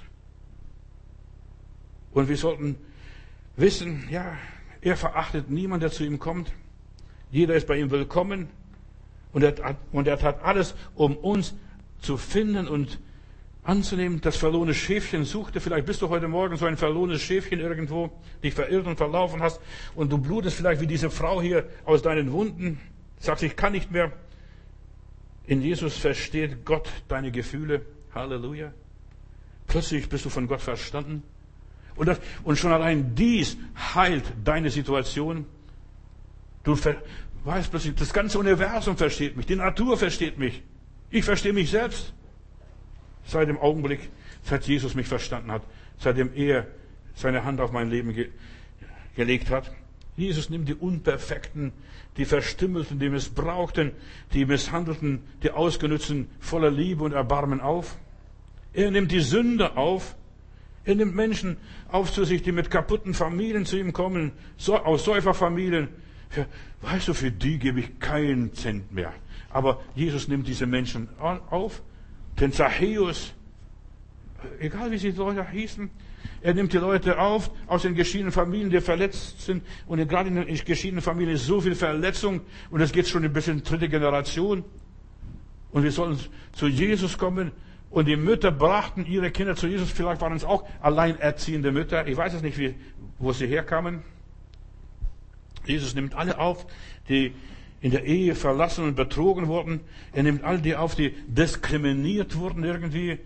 Und wir sollten wissen, ja, er verachtet niemand, der zu ihm kommt. Jeder ist bei ihm willkommen. Und er, und er tat alles, um uns zu finden und anzunehmen. Das verlorene Schäfchen suchte. Vielleicht bist du heute Morgen so ein verlorenes Schäfchen irgendwo, dich verirrt und verlaufen hast. Und du blutest vielleicht wie diese Frau hier aus deinen Wunden. Sagst, ich kann nicht mehr. In Jesus versteht Gott deine Gefühle. Halleluja. Plötzlich bist du von Gott verstanden. Und, das, und schon allein dies heilt deine Situation. Du weißt plötzlich, das ganze Universum versteht mich, die Natur versteht mich. Ich verstehe mich selbst. Seit dem Augenblick, seit Jesus mich verstanden hat, seitdem er seine Hand auf mein Leben ge gelegt hat. Jesus nimmt die Unperfekten, die Verstümmelten, die Missbrauchten, die Misshandelten, die Ausgenützten voller Liebe und Erbarmen auf. Er nimmt die Sünder auf. Er nimmt Menschen auf zu sich, die mit kaputten Familien zu ihm kommen, aus Säuferfamilien. Für, weißt du, für die gebe ich keinen Cent mehr. Aber Jesus nimmt diese Menschen auf. Den Zachäus, egal wie sie die Leute hießen, er nimmt die Leute auf aus den geschiedenen Familien, die verletzt sind. Und gerade in den geschiedenen Familien ist so viel Verletzung. Und es geht schon ein bisschen dritte Generation. Und wir sollen zu Jesus kommen. Und die Mütter brachten ihre Kinder zu Jesus. Vielleicht waren es auch alleinerziehende Mütter. Ich weiß es nicht, wie, wo sie herkamen. Jesus nimmt alle auf, die in der Ehe verlassen und betrogen wurden. Er nimmt all die auf, die diskriminiert wurden irgendwie.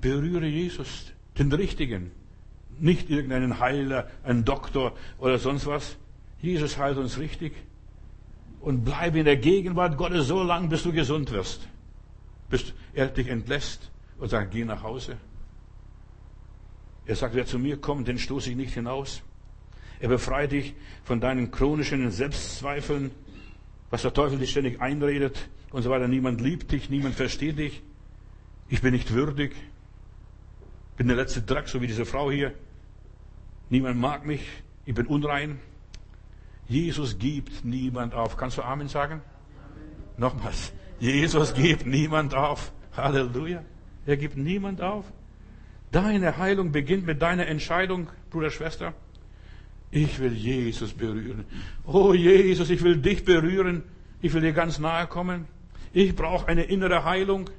Berühre Jesus, den Richtigen. Nicht irgendeinen Heiler, einen Doktor oder sonst was. Jesus heilt uns richtig. Und bleibe in der Gegenwart Gottes so lange, bis du gesund wirst. Bis er dich entlässt und sagt, geh nach Hause. Er sagt, wer zu mir kommt, den stoße ich nicht hinaus. Er befreit dich von deinen chronischen Selbstzweifeln, was der Teufel dich ständig einredet und so weiter. Niemand liebt dich, niemand versteht dich. Ich bin nicht würdig. Bin der letzte Dreck, so wie diese Frau hier. Niemand mag mich. Ich bin unrein. Jesus gibt niemand auf. Kannst du Amen sagen? Amen. Nochmals. Jesus gibt niemand auf. Halleluja. Er gibt niemand auf. Deine Heilung beginnt mit deiner Entscheidung, Bruder, Schwester. Ich will Jesus berühren. Oh Jesus, ich will dich berühren. Ich will dir ganz nahe kommen. Ich brauche eine innere Heilung.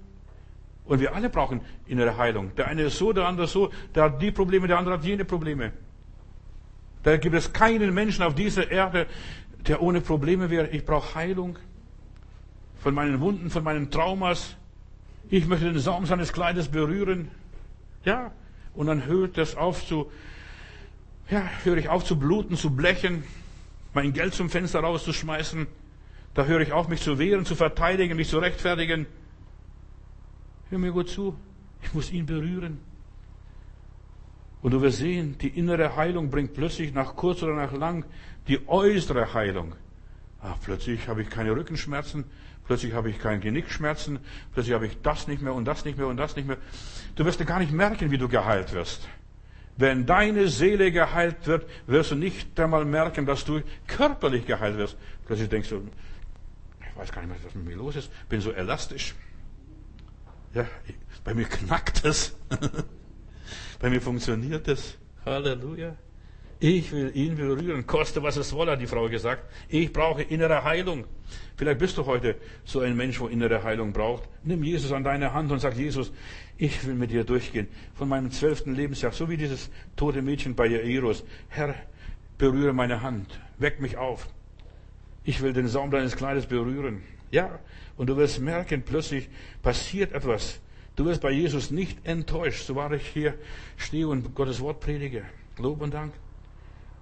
Und wir alle brauchen innere Heilung. Der eine ist so, der andere so. Der hat die Probleme, der andere hat jene Probleme. Da gibt es keinen Menschen auf dieser Erde, der ohne Probleme wäre. Ich brauche Heilung von meinen Wunden, von meinen Traumas. Ich möchte den Saum seines Kleides berühren. Ja. Und dann hört das auf zu ja, höre ich auf zu bluten, zu blechen, mein Geld zum Fenster rauszuschmeißen. Da höre ich auf, mich zu wehren, zu verteidigen, mich zu rechtfertigen. Hör mir gut zu. Ich muss ihn berühren. Und du wirst sehen, die innere Heilung bringt plötzlich nach kurz oder nach lang die äußere Heilung. Ach, plötzlich habe ich keine Rückenschmerzen, plötzlich habe ich keine Genickschmerzen, plötzlich habe ich das nicht mehr und das nicht mehr und das nicht mehr. Du wirst gar nicht merken, wie du geheilt wirst. Wenn deine Seele geheilt wird, wirst du nicht einmal merken, dass du körperlich geheilt wirst. Plötzlich denkst du, ich weiß gar nicht mehr, was mit mir los ist, bin so elastisch. Ja, bei mir knackt es. bei mir funktioniert es. Halleluja. Ich will ihn berühren, koste was es wolle, hat die Frau gesagt. Ich brauche innere Heilung. Vielleicht bist du heute so ein Mensch, wo innere Heilung braucht. Nimm Jesus an deine Hand und sag, Jesus, ich will mit dir durchgehen. Von meinem zwölften Lebensjahr, so wie dieses tote Mädchen bei Jairus. Herr, berühre meine Hand, weck mich auf. Ich will den Saum deines Kleides berühren. Ja, und du wirst merken, plötzlich passiert etwas. Du wirst bei Jesus nicht enttäuscht, so war ich hier stehe und Gottes Wort predige. Lob und Dank.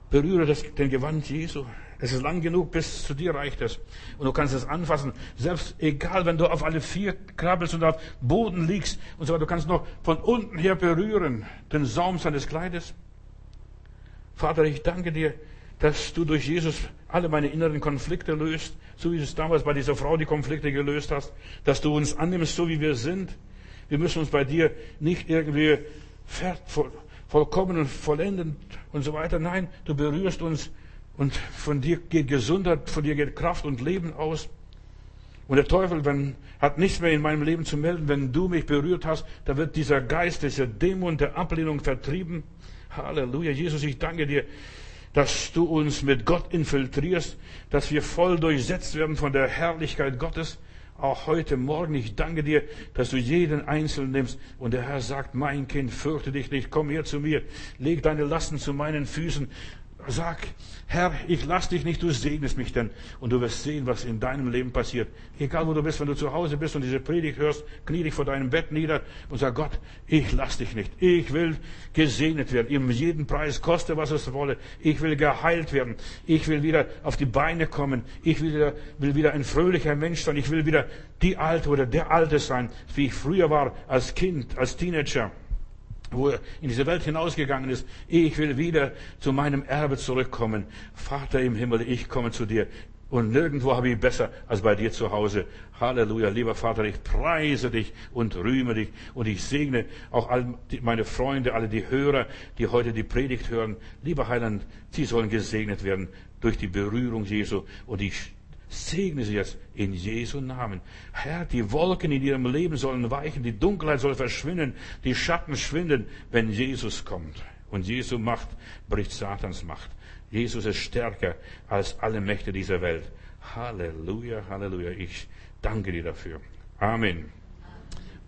Berühre das, den Gewand Jesu. Es ist lang genug, bis zu dir reicht es. Und du kannst es anfassen. Selbst egal, wenn du auf alle vier krabbelst und auf Boden liegst und so weiter, du kannst noch von unten her berühren, den Saum seines Kleides. Vater, ich danke dir, dass du durch Jesus alle meine inneren Konflikte löst, so wie du es damals bei dieser Frau die Konflikte gelöst hast, dass du uns annimmst, so wie wir sind. Wir müssen uns bei dir nicht irgendwie vollkommen und vollendend und so weiter. Nein, du berührst uns und von dir geht Gesundheit, von dir geht Kraft und Leben aus. Und der Teufel wenn, hat nichts mehr in meinem Leben zu melden. Wenn du mich berührt hast, da wird dieser Geist, dieser Dämon der Ablehnung vertrieben. Halleluja. Jesus, ich danke dir, dass du uns mit Gott infiltrierst, dass wir voll durchsetzt werden von der Herrlichkeit Gottes. Auch heute Morgen, ich danke dir, dass du jeden Einzelnen nimmst. Und der Herr sagt, mein Kind, fürchte dich nicht, komm her zu mir, leg deine Lasten zu meinen Füßen Sag, Herr, ich lass dich nicht, du segnest mich denn. Und du wirst sehen, was in deinem Leben passiert. Egal wo du bist, wenn du zu Hause bist und diese Predigt hörst, knie dich vor deinem Bett nieder und sag, Gott, ich lass dich nicht. Ich will gesegnet werden. Um jeden Preis, koste was es wolle. Ich will geheilt werden. Ich will wieder auf die Beine kommen. Ich will wieder, will wieder ein fröhlicher Mensch sein. Ich will wieder die Alte oder der Alte sein, wie ich früher war, als Kind, als Teenager wo er in diese Welt hinausgegangen ist. Ich will wieder zu meinem Erbe zurückkommen. Vater im Himmel, ich komme zu dir. Und nirgendwo habe ich besser als bei dir zu Hause. Halleluja, lieber Vater, ich preise dich und rühme dich und ich segne auch all meine Freunde, alle die Hörer, die heute die Predigt hören. Lieber Heiland, sie sollen gesegnet werden durch die Berührung Jesu und ich Segne sie jetzt in Jesu Namen. Herr, die Wolken in ihrem Leben sollen weichen, die Dunkelheit soll verschwinden, die Schatten schwinden, wenn Jesus kommt. Und Jesu Macht bricht Satans Macht. Jesus ist stärker als alle Mächte dieser Welt. Halleluja, Halleluja. Ich danke dir dafür. Amen.